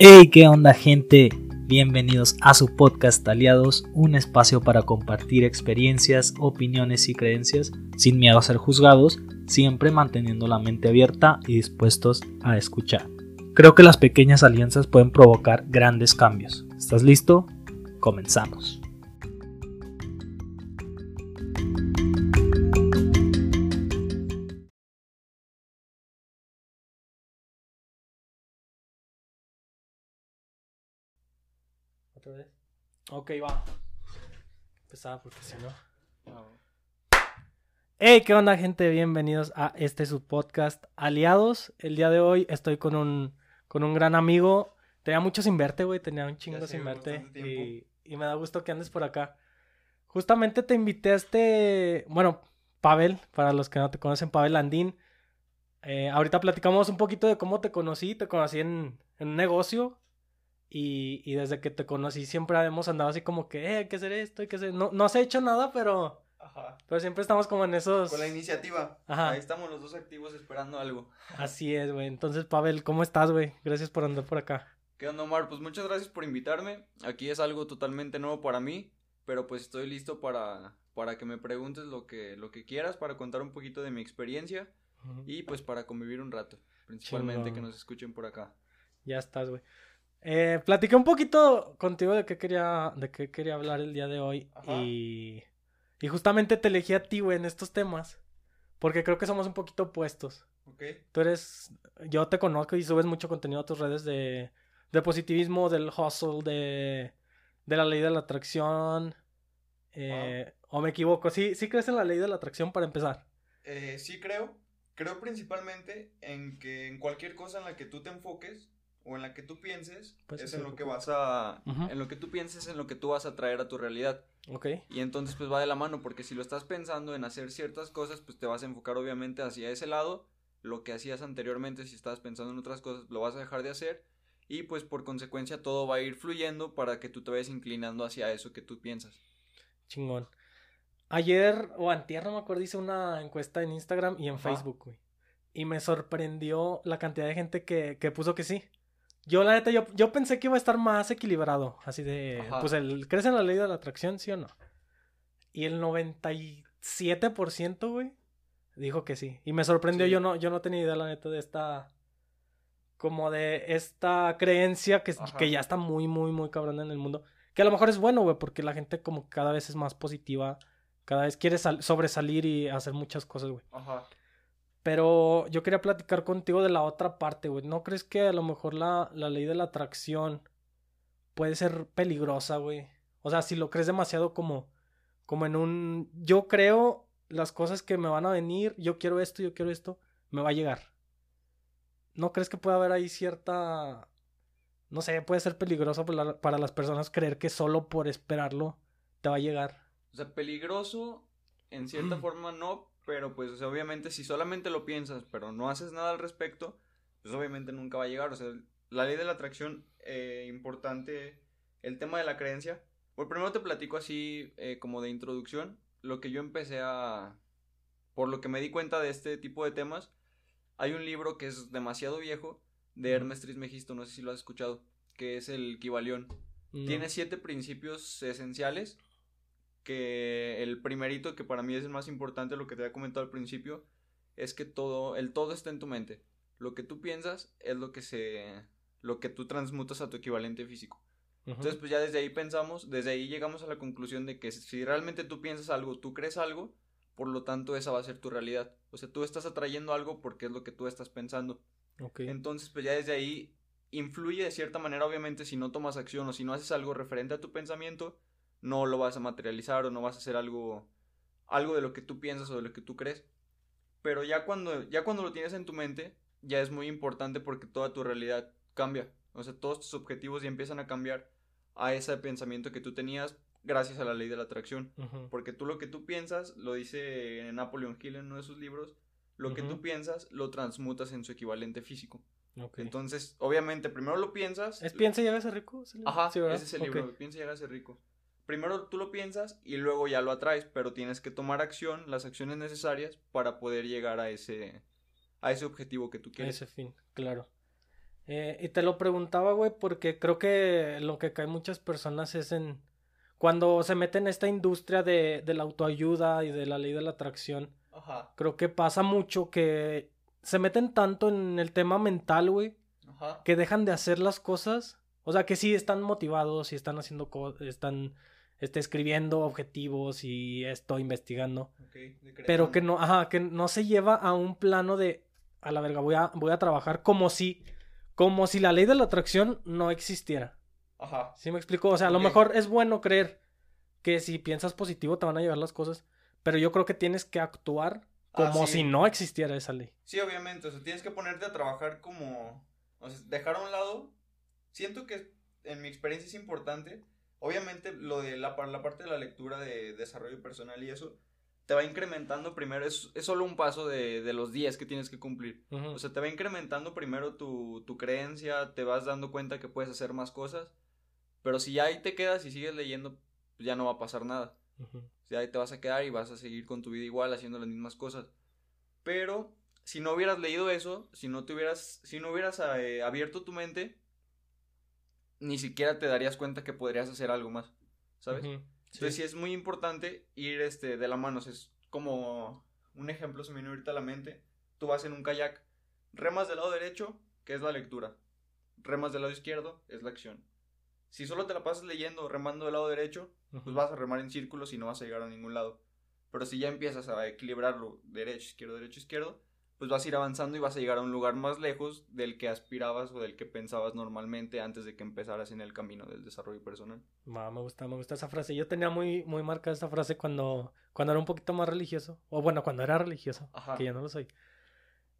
Hey, ¿qué onda gente? Bienvenidos a su podcast Aliados, un espacio para compartir experiencias, opiniones y creencias sin miedo a ser juzgados, siempre manteniendo la mente abierta y dispuestos a escuchar. Creo que las pequeñas alianzas pueden provocar grandes cambios. ¿Estás listo? Comenzamos. Ok, va. Empezaba porque si no. Hey, ¿qué onda, gente? Bienvenidos a este su podcast Aliados. El día de hoy estoy con un, con un gran amigo. Tenía mucho sin verte, güey. Tenía un chingo sé, sin verte. Y, me da gusto que andes por acá. Justamente te invité a este. Bueno, Pavel, para los que no te conocen, Pavel Andín. Eh, ahorita platicamos un poquito de cómo te conocí. Te conocí en, en un negocio. Y, y desde que te conocí siempre hemos andado así como que, eh, hay que hacer esto, hay que hacer... No, no se ha hecho nada, pero, Ajá. pero siempre estamos como en esos... Con la iniciativa. Ajá. Ahí estamos los dos activos esperando algo. Así es, güey. Entonces, Pavel, ¿cómo estás, güey? Gracias por andar por acá. ¿Qué onda, Omar? Pues muchas gracias por invitarme. Aquí es algo totalmente nuevo para mí, pero pues estoy listo para, para que me preguntes lo que, lo que quieras, para contar un poquito de mi experiencia y pues para convivir un rato. Principalmente que nos escuchen por acá. Ya estás, güey. Eh, platiqué un poquito contigo de qué quería, de qué quería hablar el día de hoy. Y, y justamente te elegí a ti, güey, en estos temas. Porque creo que somos un poquito opuestos. ¿Ok? Tú eres, yo te conozco y subes mucho contenido a tus redes de, de positivismo, del hustle, de, de la ley de la atracción. Eh, ¿O me equivoco? ¿Sí, ¿Sí crees en la ley de la atracción para empezar? Eh, sí creo. Creo principalmente en que en cualquier cosa en la que tú te enfoques o en la que tú pienses, Pues es en lo que vas a... En lo que tú pienses, en lo que tú vas a traer a tu realidad. Ok. Y entonces pues va de la mano, porque si lo estás pensando en hacer ciertas cosas, pues te vas a enfocar obviamente hacia ese lado. Lo que hacías anteriormente, si estabas pensando en otras cosas, lo vas a dejar de hacer. Y pues por consecuencia todo va a ir fluyendo para que tú te vayas inclinando hacia eso que tú piensas. Chingón. Ayer o antier, no me acuerdo, hice una encuesta en Instagram y en. Facebook, güey. Y me sorprendió la cantidad de gente que, que puso que sí. Yo, la neta, yo, yo pensé que iba a estar más equilibrado. Así de, Ajá. pues, el, ¿crees en la ley de la atracción, sí o no? Y el 97%, güey, dijo que sí. Y me sorprendió, Sí. yo no, yo no tenía idea, la neta, de esta, como de esta creencia que, que ya está muy, muy, muy cabrona en el mundo. Que a lo mejor es bueno, güey, porque la gente como cada vez es más positiva, cada vez quiere sal- sobresalir y hacer muchas cosas, güey. Ajá. Pero yo quería platicar contigo de la otra parte, güey. ¿No crees que a lo mejor la, la ley de la atracción puede ser peligrosa, güey? O sea, si lo crees demasiado como, como en un... Yo creo las cosas que me van a venir, yo quiero esto, yo quiero esto, me va a llegar. ¿No crees que puede haber ahí cierta... No sé, puede ser peligroso para, la- para las personas creer que solo por esperarlo te va a llegar? O sea, peligroso en cierta forma no, pero pues o sea, obviamente si solamente lo piensas pero no haces nada al respecto, pues obviamente nunca va a llegar. O sea, la ley de la atracción, eh, importante, el tema de la creencia. Por primero te platico así eh, como de introducción, lo que yo empecé a... Por lo que me di cuenta de este tipo de temas, hay un libro que es demasiado viejo de. Hermes Trismegisto, no sé si lo has escuchado, que es el Kibalión. No. Tiene siete principios esenciales. Que el primerito, que para mí es el más importante, lo que te había comentado al principio, es que todo, el todo está en tu mente. Lo que tú piensas es lo que se. lo que tú transmutas a tu equivalente físico. Entonces, pues ya desde ahí pensamos, desde ahí llegamos a la conclusión de que si realmente tú piensas algo, tú crees algo, por lo tanto esa va a ser tu realidad. O sea, tú estás atrayendo algo porque es lo que tú estás pensando. Ok. Entonces, pues ya desde ahí influye de cierta manera, obviamente, si no tomas acción o si no haces algo referente a tu pensamiento, no lo vas a materializar o no vas a hacer algo, algo de lo que tú piensas o de lo que tú crees. Pero ya cuando, ya cuando lo tienes en tu mente, ya es muy importante porque toda tu realidad cambia. O sea, todos tus objetivos ya empiezan a cambiar a ese pensamiento que tú tenías gracias a la ley de la atracción. Porque tú lo que tú piensas, lo dice Napoleon Hill en uno de sus libros, lo que tú piensas lo transmutas en su equivalente físico. Entonces, obviamente, primero lo piensas. ¿Es piensa y hágase rico? Ajá, Sí, ese es el libro, piensa y hágase rico. Primero tú lo piensas y luego ya lo atraes, pero tienes que tomar acción, las acciones necesarias para poder llegar a ese, a ese objetivo que tú A quieres. ese fin, claro. Eh, y te lo preguntaba, güey, porque creo que lo que cae muchas personas es en cuando se meten en esta industria de, de la autoayuda y de la ley de la atracción. Ajá. Creo que pasa mucho que se meten tanto en el tema mental, güey, Ajá. que dejan de hacer las cosas. O sea, que sí están motivados y están haciendo cosas, están este, escribiendo objetivos y esto, investigando. Pero que no, ajá, que no se lleva a un plano de, a la verga, voy a, voy a trabajar como si, como si la ley de la atracción no existiera. Ajá. ¿Sí me explico? O sea, a lo mejor es bueno creer que si piensas positivo te van a llegar las cosas, pero yo creo que tienes que actuar Ah, como sí. si no existiera esa ley. Sí, obviamente, o sea, tienes que ponerte a trabajar como, o sea, dejar a un lado, siento que en mi experiencia es importante, obviamente lo de la, la parte de la lectura de desarrollo personal y eso, te va incrementando primero, es, es solo un paso de, de los 10 que tienes que cumplir, Ujú. o sea, te va incrementando primero tu, tu creencia, te vas dando cuenta que puedes hacer más cosas, pero si ya ahí te quedas y sigues leyendo, ya no va a pasar nada. O sea, ahí te vas a quedar y vas a seguir con tu vida igual, haciendo las mismas cosas. Pero si no hubieras leído eso, si no te hubieras, si no hubieras eh, abierto tu mente, ni siquiera te darías cuenta que podrías hacer algo más, ¿sabes? Ujú. Entonces Sí. sí es muy importante ir este, de la mano. o sea, es como un ejemplo se me viene ahorita a la mente. Tú vas en un kayak, remas del lado derecho, que es la lectura. Remas del lado izquierdo, es la acción. Si solo te la pasas leyendo, remando del lado derecho, pues vas a remar en círculos y no vas a llegar a ningún lado. Pero si ya empiezas a equilibrarlo derecho, izquierdo, derecho, izquierdo, pues vas a ir avanzando y vas a llegar a un lugar más lejos del que aspirabas o del que pensabas normalmente antes de que empezaras en el camino del desarrollo personal. Me gusta, me gusta esa frase. Yo tenía muy, muy marcada esa frase cuando, cuando era un poquito más religioso. O bueno, cuando era religioso, Ajá. que ya no lo soy.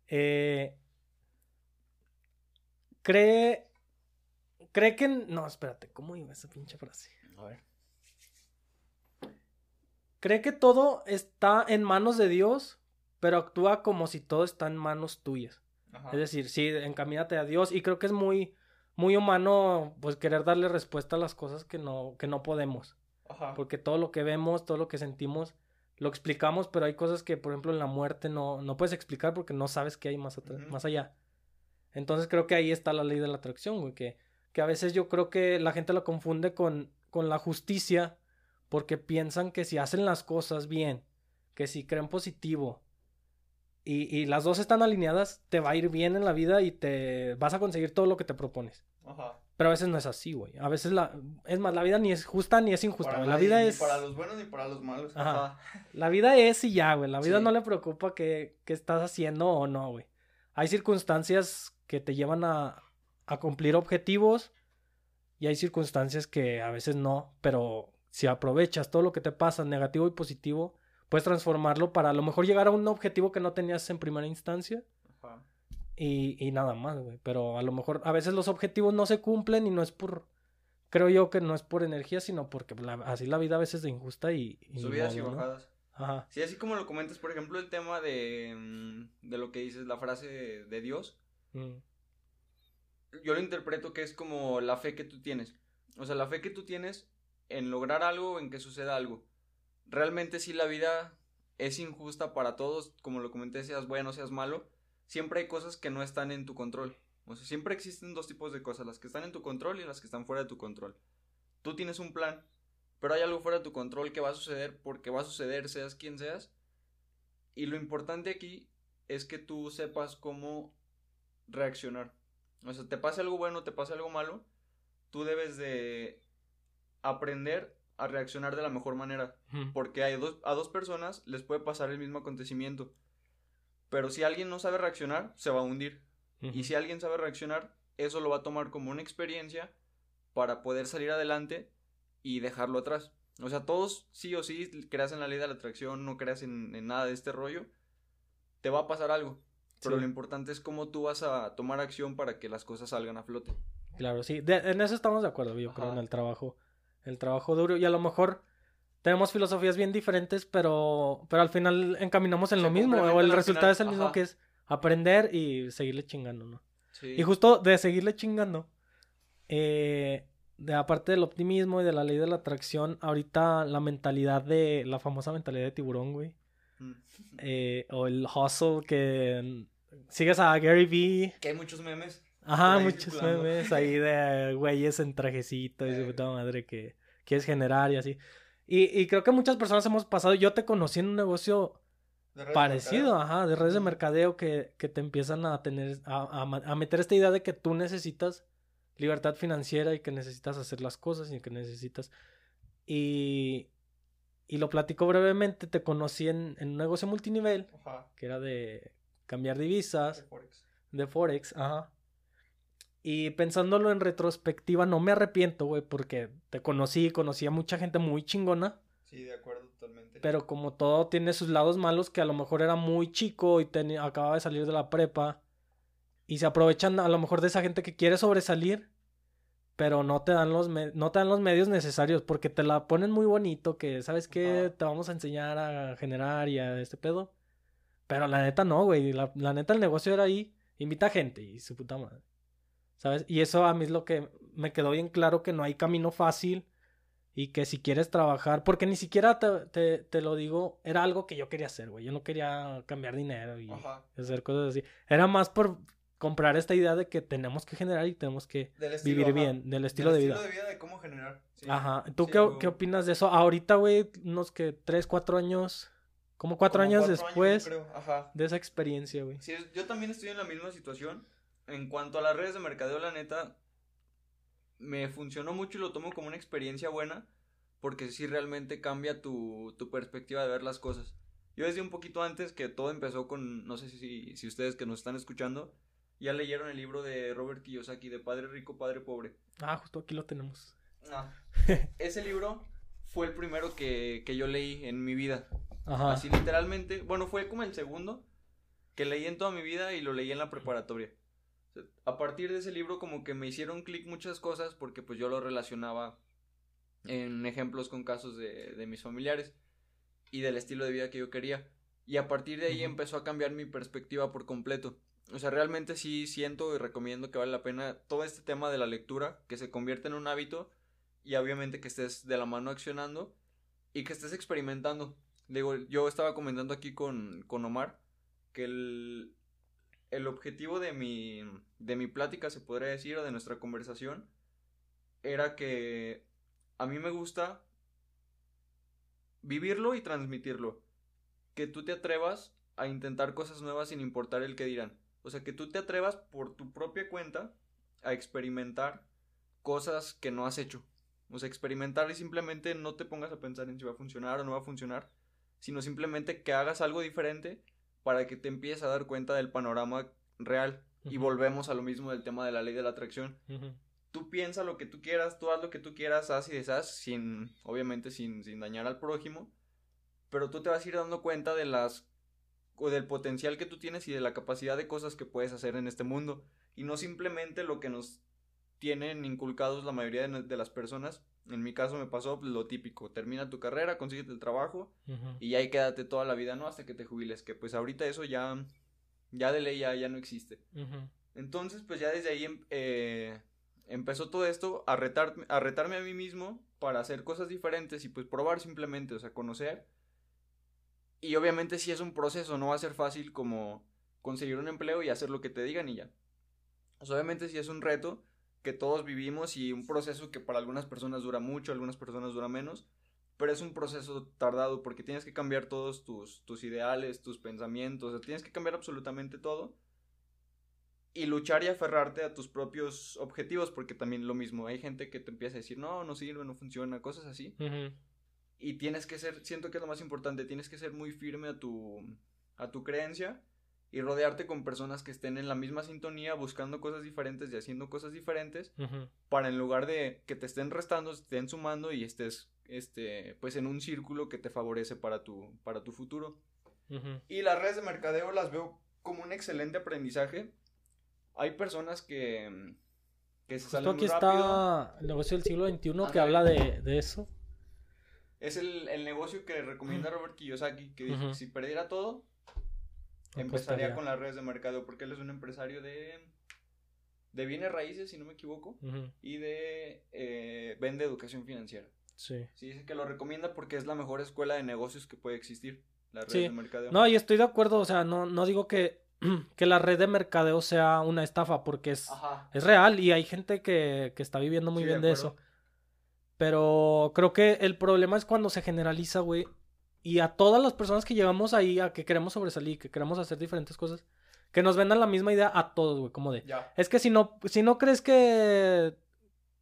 Eh, cree. Cree que. No, espérate, ¿cómo iba esa pinche frase? A ver. Cree que todo está en manos de Dios, pero actúa como si todo está en manos tuyas. Ajá. Es decir, sí, encamínate a Dios. Y creo que es muy, muy humano, pues, querer darle respuesta a las cosas que no, que no podemos. Ajá. Porque todo lo que vemos, todo lo que sentimos, lo explicamos, pero hay cosas que, por ejemplo, en la muerte no, no puedes explicar porque no sabes qué hay más, más allá. Entonces creo que ahí está la ley de la atracción, güey, que, que a veces yo creo que la gente la confunde con, con la justicia porque piensan que si hacen las cosas bien, que si creen positivo y, y las dos están alineadas, te va a ir bien en la vida y te vas a conseguir todo lo que te propones. Ajá. Pero a veces no es así, güey. A veces la... Es más, la vida ni es justa ni es injusta. Para güey. La nadie, vida ni es... para los buenos ni para los malos. Ajá. Ajá. La vida es y ya, güey. La vida Sí. no le preocupa qué, qué estás haciendo o no, güey. Hay circunstancias que te llevan a, a cumplir objetivos y hay circunstancias que a veces no, pero si aprovechas todo lo que te pasa, negativo y positivo, puedes transformarlo para a lo mejor llegar a un objetivo que no tenías en primera instancia Ajá. y, y nada más, güey. Pero a lo mejor a veces los objetivos no se cumplen y no es por... Creo yo que no es por energía, sino porque la- así la vida a veces es injusta y... Subidas y bajadas. Ajá. Sí, así como lo comentas, por ejemplo, el tema de, mm, de lo que dices, la frase de, de Dios, Mm. yo lo interpreto que es como la fe que tú tienes. O sea, la fe que tú tienes en lograr algo o en que suceda algo. Realmente sí la vida es injusta para todos, como lo comenté, seas bueno, seas malo. Siempre hay cosas que no están en tu control. O sea, siempre existen dos tipos de cosas, las que están en tu control y las que están fuera de tu control. Tú tienes un plan, pero hay algo fuera de tu control que va a suceder porque va a suceder, seas quien seas. Y lo importante aquí es que tú sepas cómo reaccionar. O sea, te pase algo bueno, te pase algo malo, tú debes de aprender a reaccionar de la mejor manera. Porque hay dos, a dos personas les puede pasar el mismo acontecimiento. Pero si alguien no sabe reaccionar, se va a hundir. Y si alguien sabe reaccionar, eso lo va a tomar como una experiencia para poder salir adelante y dejarlo atrás. O sea, todos, sí o sí, creas en la ley de la atracción, no creas en, en nada de este rollo, te va a pasar algo. Pero Sí. lo importante es cómo tú vas a tomar acción para que las cosas salgan a flote. Claro, sí. De- en eso estamos de acuerdo, yo creo, Ajá. en el trabajo. El trabajo duro. Y a lo mejor tenemos filosofías bien diferentes, pero, pero al final encaminamos en Se lo mismo. O el resultado final, es el mismo ajá. que es aprender y seguirle chingando, ¿no? Sí. Y justo de seguirle chingando, eh, de aparte del optimismo y de la ley de la atracción, ahorita la mentalidad de, la famosa mentalidad de tiburón, güey. Mm. eh, o el hustle que sigues a Gary Vee. Que hay muchos memes. Ajá, muchos memes ahí de güeyes en trajecito y su puta madre que quieres generar y así. Y, y creo que muchas personas hemos pasado, yo te conocí en un negocio parecido, ajá, de redes de mercadeo que, que te empiezan a tener, a, a, meter esta idea de que tú necesitas libertad financiera y que necesitas hacer las cosas y que necesitas. Y, y lo platico brevemente, te conocí en, en un negocio multinivel, ajá. que era de cambiar divisas. De Forex. De Forex, ajá. Y pensándolo en retrospectiva, no me arrepiento, güey, porque te conocí, conocí a mucha gente muy chingona. Sí, de acuerdo, totalmente. Pero como todo tiene sus lados malos, que a lo mejor era muy chico y tenía, acababa de salir de la prepa. Y se aprovechan a lo mejor de esa gente que quiere sobresalir, pero no te dan los, no te dan los medios necesarios, porque te la ponen muy bonito, que sabes que te vamos a enseñar a generar y a este pedo. Pero la neta no, güey. La, la neta el negocio era ahí, invita gente y su puta madre. ¿Sabes? Y eso a mí es lo que me quedó bien claro que no hay camino fácil y que si quieres trabajar, porque ni siquiera te, te, lo digo, era algo que yo quería hacer, güey. Yo no quería cambiar dinero y hacer cosas así. Era más por comprar esta idea de que tenemos que generar y tenemos que vivir bien, del estilo de vida. estilo de vida, de cómo generar. Ajá. ¿Tú qué, qué, opinas de eso? Ahorita, güey, unos que tres, cuatro años, como cuatro años después de esa experiencia, güey. Sí, yo también estoy en la misma situación en cuanto a las redes de mercadeo, la neta, me funcionó mucho y lo tomo como una experiencia buena, porque sí realmente cambia tu, tu perspectiva de ver las cosas. Yo desde un poquito antes que todo empezó con, no sé si, si ustedes que nos están escuchando, ya leyeron el libro de Robert Kiyosaki, de Padre Rico, Padre Pobre. Ah, justo aquí lo tenemos. Ah, ese libro fue el primero que, que yo leí en mi vida. Ajá. Así literalmente, bueno, fue como el segundo que leí en toda mi vida y lo leí en la preparatoria a partir de ese libro como que me hicieron clic muchas cosas porque pues yo lo relacionaba en ejemplos con casos de, de, mis familiares y del estilo de vida que yo quería. Y a partir de ahí empezó a cambiar mi perspectiva por completo. O sea, realmente sí siento y recomiendo que vale la pena todo este tema de la lectura, que se convierta en un hábito y obviamente que estés de la mano accionando y que estés experimentando. Digo, yo estaba comentando aquí con, con Omar que el, el objetivo de mi, de mi plática, se podría decir, o de nuestra conversación, era que a mí me gusta vivirlo y transmitirlo. Que tú te atrevas a intentar cosas nuevas sin importar el que dirán. O sea, que tú te atrevas por tu propia cuenta a experimentar cosas que no has hecho. O sea, experimentar y simplemente no te pongas a pensar en si va a funcionar o no va a funcionar, sino simplemente que hagas algo diferente para que te empieces a dar cuenta del panorama real. Y volvemos a lo mismo del tema de la ley de la atracción. Tú piensa lo que tú quieras, tú haz lo que tú quieras, haz y deshaz, sin, obviamente sin, sin dañar al prójimo. Pero tú te vas a ir dando cuenta de las o del potencial que tú tienes y de la capacidad de cosas que puedes hacer en este mundo. Y no simplemente lo que nos tienen inculcados la mayoría de, las personas. En mi caso me pasó lo típico, termina tu carrera, consíguete el trabajo y ahí quédate toda la vida, ¿no? Hasta que te jubiles, que pues ahorita eso ya ya de ley ya, no existe. Entonces, pues ya desde ahí em, eh, empezó todo esto a, retarme, a retarme a mí mismo para hacer cosas diferentes y pues probar simplemente, o sea, conocer. Y obviamente si es un proceso, no va a ser fácil como conseguir un empleo y hacer lo que te digan y ya. obviamente si es un reto que todos vivimos y un proceso que para algunas personas dura mucho, algunas personas dura menos, pero es un proceso tardado porque tienes que cambiar todos tus, tus ideales, tus pensamientos, tienes que cambiar absolutamente todo y luchar y aferrarte a tus propios objetivos porque también lo mismo, hay gente que te empieza a decir, no, no sirve, no funciona, cosas así. Y tienes que ser, siento que es lo más importante, tienes que ser muy firme a tu, a tu creencia y rodearte con personas que estén en la misma sintonía, buscando cosas diferentes y haciendo cosas diferentes, para en lugar de que te estén restando, estén sumando y estés, este, pues en un círculo que te favorece para tu, para tu futuro. Y las redes de mercadeo las veo como un excelente aprendizaje. Hay personas que, que se salen aquí está el negocio del siglo XXI que habla de, eso. Es el, el, negocio que recomienda Robert Kiyosaki, que dice que si perdiera todo, empezaría con las redes de mercado porque él es un empresario de de bienes raíces si no me equivoco y de eh, vende educación financiera. Sí. Sí dice que lo recomienda porque es la mejor escuela de negocios que puede existir la red de mercadeo. No y estoy de acuerdo o sea no no digo que que la red de mercadeo sea una estafa, porque es, es real y hay gente que, que está viviendo muy bien de, eso. Pero creo que el problema es cuando se generaliza, güey. Y a todas las personas que llegamos ahí a que queremos sobresalir, que queremos hacer diferentes cosas, que nos vendan la misma idea a todos, güey. Como de. Es que si no, si no crees que,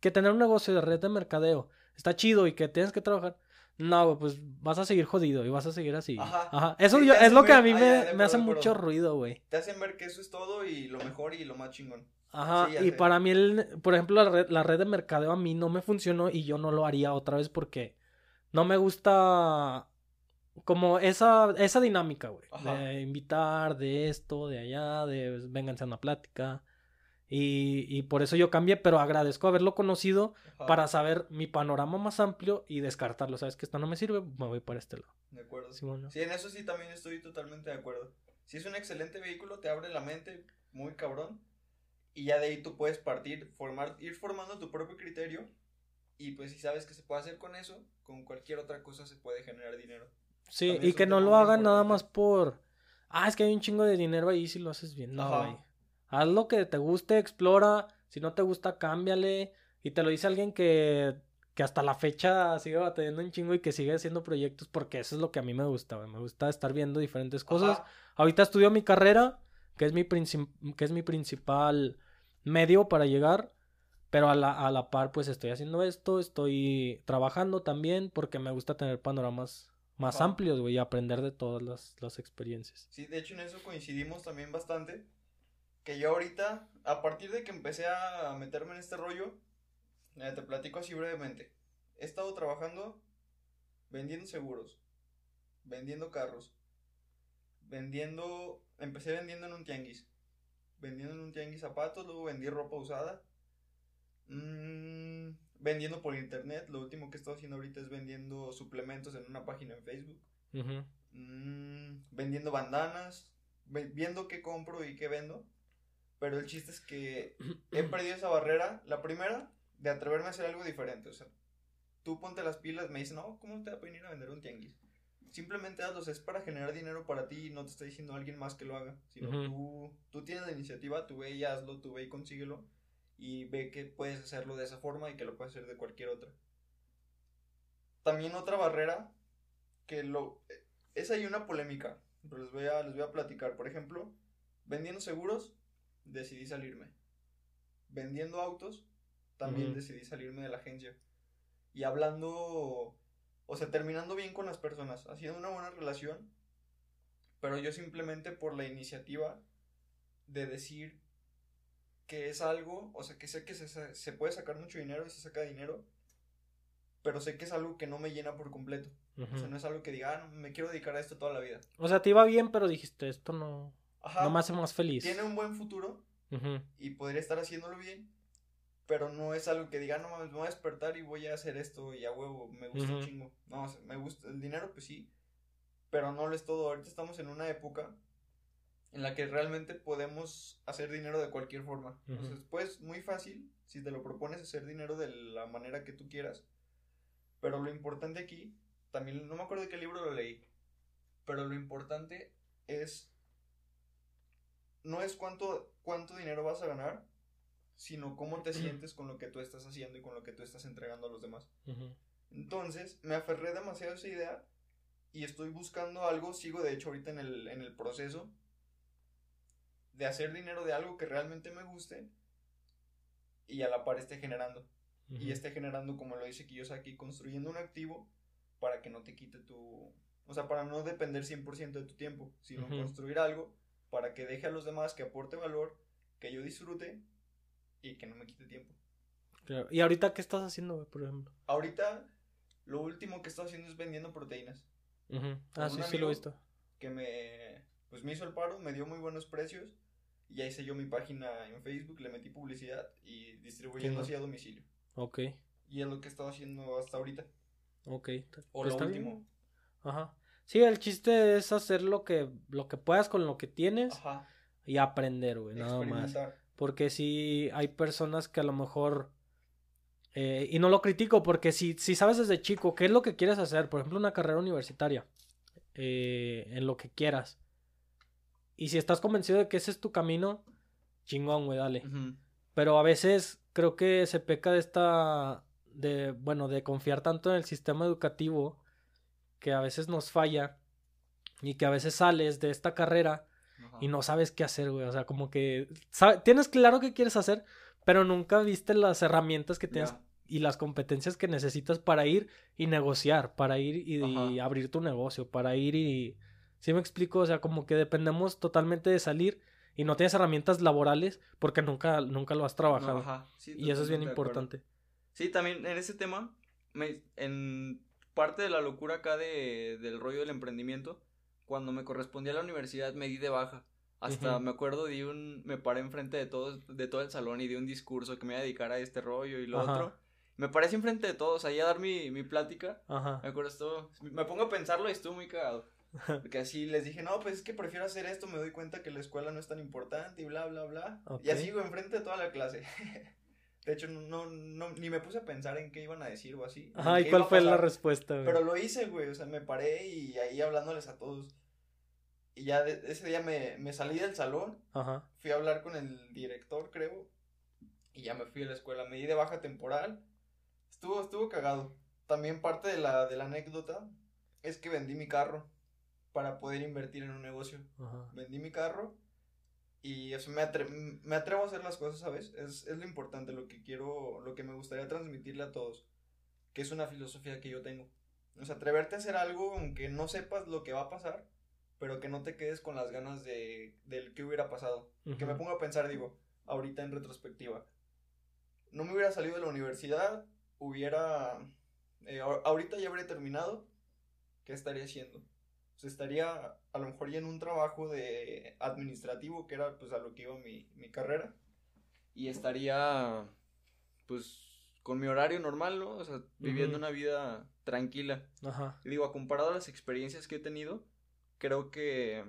que tener un negocio de red de mercadeo está chido y que tienes que trabajar, no, pues vas a seguir jodido y vas a seguir así. Ajá. Ajá. Eso es lo que a mí me, me hace mucho ruido, güey. Te hacen ver que eso es todo y lo mejor y lo más chingón. Ajá, y para mí, el, por ejemplo, la red, la red de mercadeo a mí no me funcionó y yo no lo haría otra vez porque no me gusta como esa, esa dinámica, güey. De invitar, de esto, de allá, de vénganse a una plática. Y, y, por eso yo cambié, pero agradezco haberlo conocido para saber mi panorama más amplio y descartarlo. ¿Sabes que esto no me sirve? Me voy para este lado. De acuerdo. Sí, en eso sí también estoy totalmente de acuerdo. Si es un excelente vehículo, te abre la mente muy cabrón. Y ya de ahí tú puedes partir, formar, ir formando tu propio criterio. Y pues si sabes que se puede hacer con eso, con cualquier otra cosa se puede generar dinero. Sí, y que no lo hagan nada más por... Ah, es que hay un chingo de dinero ahí si lo haces bien. No, güey. Haz lo que te guste, explora. Si no te gusta, cámbiale. Y te lo dice alguien que, que hasta la fecha sigue batallando un chingo y que sigue haciendo proyectos porque eso es lo que a mí me gusta. Me gusta estar viendo diferentes cosas. Ahorita estudio mi carrera, que es mi, que es mi principal medio para llegar. Pero a la, a la par, pues estoy haciendo esto, estoy trabajando también porque me gusta tener panoramas más amplios, güey, y aprender de todas las, las experiencias. Sí, de hecho en eso coincidimos también bastante que yo ahorita, a partir de que empecé a meterme en este rollo, eh, te platico así brevemente. He estado trabajando vendiendo seguros, vendiendo carros, vendiendo, empecé vendiendo en un tianguis, vendiendo en un tianguis zapatos, luego vendí ropa usada, mmm, vendiendo por internet, lo último que he estado haciendo ahorita es vendiendo suplementos en una página en Facebook, mmm, vendiendo bandanas, viendo qué compro y qué vendo. Pero el chiste es que he perdido esa barrera. La primera, de atreverme a hacer algo diferente. O sea, tú ponte las pilas, me dicen, no, ¿cómo te va a venir a vender un tianguis? Simplemente hazlos, es para generar dinero para ti y no te está diciendo alguien más que lo haga. Sino tú, tú tienes la iniciativa, tú ve y hazlo, tú ve y consíguelo. Y ve que puedes hacerlo de esa forma y que lo puedes hacer de cualquier otra. También otra barrera que lo... Es ahí una polémica, pero les voy a, les voy a platicar. Por ejemplo, vendiendo seguros, decidí salirme. Vendiendo autos, también decidí salirme de la agencia. Y hablando, o sea, terminando bien con las personas, haciendo una buena relación, pero yo simplemente por la iniciativa de decir que es algo, o sea, que sé que se, se puede sacar mucho dinero y se saca dinero, pero sé que es algo que no me llena por completo. O sea, no es algo que diga, ah, me quiero dedicar a esto toda la vida. O sea, te iba bien, pero dijiste, esto no... No me hace más feliz. Tiene un buen futuro y podría estar haciéndolo bien, pero no es algo que diga, no mames, me voy a despertar y voy a hacer esto y a huevo, me gusta un chingo. No, me gusta el dinero, pues sí, pero no lo es todo. Ahorita estamos en una época en la que realmente podemos hacer dinero de cualquier forma. Entonces, pues, muy fácil, si te lo propones, hacer dinero de la manera que tú quieras. Pero lo importante aquí, también, no me acuerdo de qué libro lo leí, pero lo importante es no es cuánto, cuánto dinero vas a ganar, sino cómo te sientes con lo que tú estás haciendo y con lo que tú estás entregando a los demás. Entonces, me aferré demasiado a esa idea y estoy buscando algo, sigo de hecho ahorita en el, en el proceso de hacer dinero de algo que realmente me guste y a la par esté generando. Y esté generando, como lo dice Kiyosaki, construyendo un activo para que no te quite tu... O sea, para no depender 100% de tu tiempo, sino construir algo para que deje a los demás que aporte valor, que yo disfrute y que no me quite tiempo. ¿Y ahorita qué estás haciendo, por ejemplo? Ahorita lo último que estoy haciendo es vendiendo proteínas. Ah, sí, sí lo he visto. Que me, pues me hizo el paro, me dio muy buenos precios y ahí hice yo mi página en Facebook, le metí publicidad y distribuyendo así a domicilio. Ok. Y es lo que he estado haciendo hasta ahorita. Ok. O pues lo último. Ajá. Sí, el chiste es hacer lo que, lo que puedas con lo que tienes y aprender, güey, nada más. Porque sí hay personas que a lo mejor... Eh, y no lo critico porque si, si sabes desde chico qué es lo que quieres hacer, por ejemplo una carrera universitaria, eh, en lo que quieras, Y si estás convencido de que ese es tu camino, chingón, güey, dale. Pero a veces creo que se peca de esta, de, bueno, de confiar tanto en el sistema educativo que a veces nos falla y que a veces sales de esta carrera y no sabes qué hacer, güey. O sea, como que tienes claro qué quieres hacer, pero nunca viste las herramientas que tienes y las competencias que necesitas para ir y negociar, para ir y, y abrir tu negocio, para ir y... ¿Sí me explico? O sea, como que dependemos totalmente de salir y no tienes herramientas laborales porque nunca, nunca lo has No, trabajado. ajá, sí, y eso es bien importante. Sí, también en ese tema, me- en parte de la locura acá de, del rollo del emprendimiento, cuando me correspondía a la universidad me di de baja. Hasta me acuerdo, di un, me paré enfrente de todos, de todo el salón y di un discurso que me iba a dedicar a este rollo y lo Ajá. otro. Me paré enfrente de todos, ahí a dar mi, mi plática. Ajá. Me acuerdo, estuvo, me pongo a pensarlo y estuvo muy cagado. Porque así les dije, no, pues es que prefiero hacer esto, me doy cuenta que la escuela no es tan importante y bla, bla, bla. Ok. Y así, güey, enfrente de toda la clase. De hecho, no, no, ni me puse a pensar en qué iban a decir o así. Ajá, ¿y cuál fue la respuesta, güey? Pero lo hice, güey, o sea, me paré y ahí hablándoles a todos. Y ya de- ese día me, me salí del salón, Ajá. fui a hablar con el director, creo, y ya me fui a la escuela. Me di de baja temporal. Estuvo, estuvo cagado. También parte de la, de la anécdota es que vendí mi carro para poder invertir en un negocio. Ajá. Vendí mi carro y eso me, atre- me atrevo a hacer las cosas, ¿sabes? Es, es lo importante, lo que quiero, lo que me gustaría transmitirle a todos, que es una filosofía que yo tengo. O sea, atreverte a hacer algo aunque no sepas lo que va a pasar, pero que no te quedes con las ganas de, del que hubiera pasado. Que me Ujú. pongo a pensar, digo, ahorita en retrospectiva. No me hubiera salido de la universidad, hubiera... eh, ahor- ahorita ya habría terminado, ¿qué estaría haciendo? Sea, estaría a lo mejor ya en un trabajo de administrativo, que era pues a lo que iba mi, mi carrera. Y estaría pues con mi horario normal, ¿no? O sea, viviendo Ujú. una vida tranquila. Ajá. Y digo, a comparado a las experiencias que he tenido, creo que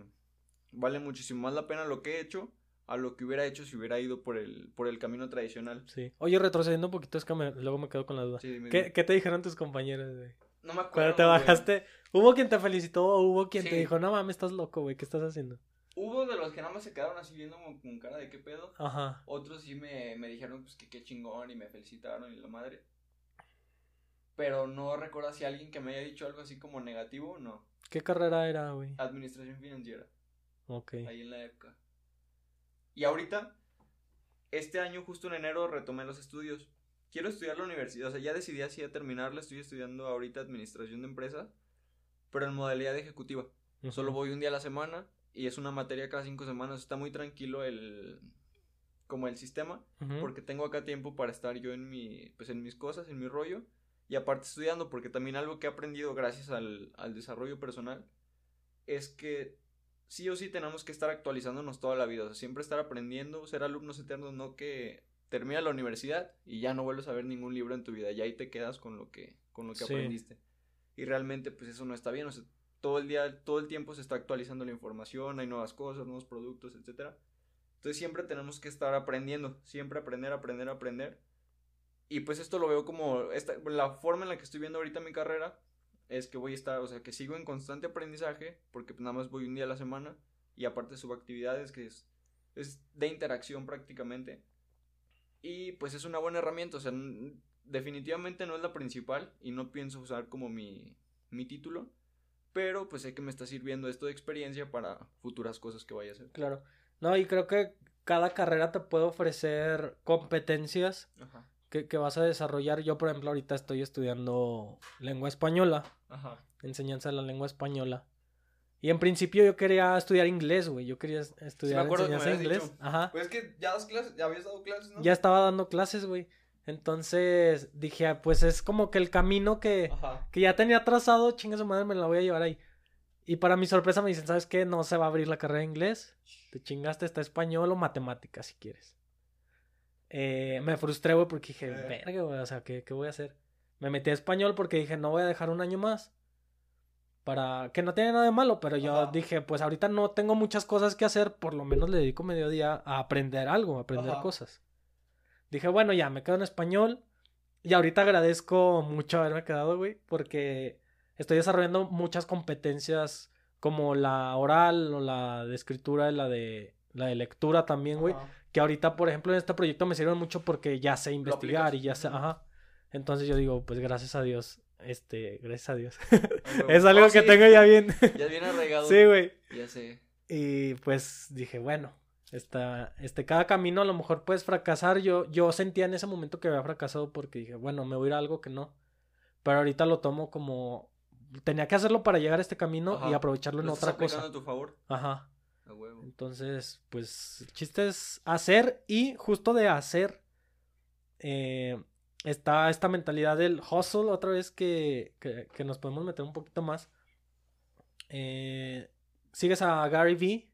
vale muchísimo más la pena lo que he hecho a lo que hubiera hecho si hubiera ido por el, por el camino tradicional. Sí. Oye, retrocediendo un poquito, es que me- luego me quedo con la duda. Sí, ¿Qué, qué te dijeron tus compañeros, güey? No me acuerdo. Cuando te güey. bajaste, ¿hubo quien te felicitó o hubo quien te dijo, no mames, estás loco, güey, ¿qué estás haciendo? Hubo de los que nada más se quedaron así viendo como con cara de qué pedo. Ajá. Otros sí me, me dijeron pues que qué chingón y me felicitaron y la madre. Pero no recuerdo si alguien que me haya dicho algo así como negativo, no. ¿Qué carrera era, güey? Administración financiera. Ok. ahí en la época. Y ahorita, este año, justo en enero, retomé los estudios. Quiero estudiar la universidad, o sea, ya decidí así a terminarla, estoy estudiando ahorita administración de empresas, pero en modalidad ejecutiva. Solo voy un día a la semana y es una materia cada cinco semanas, está muy tranquilo el como el sistema, porque tengo acá tiempo para estar yo en mi pues en mis cosas, en mi rollo y aparte estudiando, porque también algo que he aprendido gracias al, al desarrollo personal es que sí o sí tenemos que estar actualizándonos toda la vida, o sea, siempre estar aprendiendo, ser alumnos eternos, no que termina la universidad y ya no vuelves a ver ningún libro en tu vida, ya ahí te quedas con lo que con lo que Sí. aprendiste. Y realmente pues eso no está bien, o sea, todo el día, todo el tiempo se está actualizando la información, hay nuevas cosas, nuevos productos, etcétera. Entonces siempre tenemos que estar aprendiendo, siempre aprender, aprender, aprender. Y pues esto lo veo como esta, la forma en la que estoy viendo ahorita mi carrera es que voy a estar, o sea, que sigo en constante aprendizaje porque pues, nada más voy un día a la semana y aparte subo actividades que es, es de interacción prácticamente. Y pues es una buena herramienta, o sea, definitivamente no es la principal y no pienso usar como mi, mi título, pero pues sé que me está sirviendo esto de experiencia para futuras cosas que vaya a hacer. Claro. No, y creo que cada carrera te puede ofrecer competencias Ajá, que, que vas a desarrollar. Yo, por ejemplo, ahorita estoy estudiando lengua española, ajá. enseñanza de la lengua española. Y en principio yo quería estudiar inglés, güey. Yo quería es- estudiar acuerdo que me enseñanza de habías inglés. dicho. Ajá. Pues es que ya das clases, ya habías dado clases, ¿no? Ya estaba dando clases, güey. Entonces dije, ah, pues es como que el camino que, Ajá. que ya tenía trazado, chinga su madre, me la voy a llevar ahí. Y para mi sorpresa me dicen, ¿sabes qué? No se va a abrir la carrera de inglés. Te chingaste, está español o matemáticas si quieres. Eh, me frustré, güey, porque dije, Eh. verga, güey, o sea, ¿qué, ¿qué voy a hacer? Me metí a español porque dije, no voy a dejar un año más. Para que no tiene nada de malo, pero yo Ajá. dije, pues ahorita no tengo muchas cosas que hacer, por lo menos le dedico mediodía a aprender algo, a aprender Ajá. cosas. Dije, bueno, ya, me quedo en español. Y ahorita agradezco mucho haberme quedado, güey, porque estoy desarrollando muchas competencias como la oral o la de escritura y la de, la de lectura también, güey. Que ahorita, por ejemplo, en este proyecto me sirven mucho porque ya sé investigar y ya sé, ajá. Entonces yo digo, pues gracias a Dios, este, gracias a Dios. es algo que tengo ya bien. ya bien arraigado. sí, güey. Ya sé. Y pues dije, bueno, esta, este, cada camino a lo mejor puedes fracasar. Yo, yo sentía en ese momento que había fracasado porque dije, bueno, me voy a ir a algo que no. Pero ahorita lo tomo como, tenía que hacerlo para llegar a este camino y aprovecharlo en otra cosa. a tu favor. Ajá. Entonces, pues el chiste es hacer y justo de hacer eh, está esta mentalidad del hustle otra vez que, que, nos podemos meter un poquito más. Eh, ¿Sigues a Gary Vee?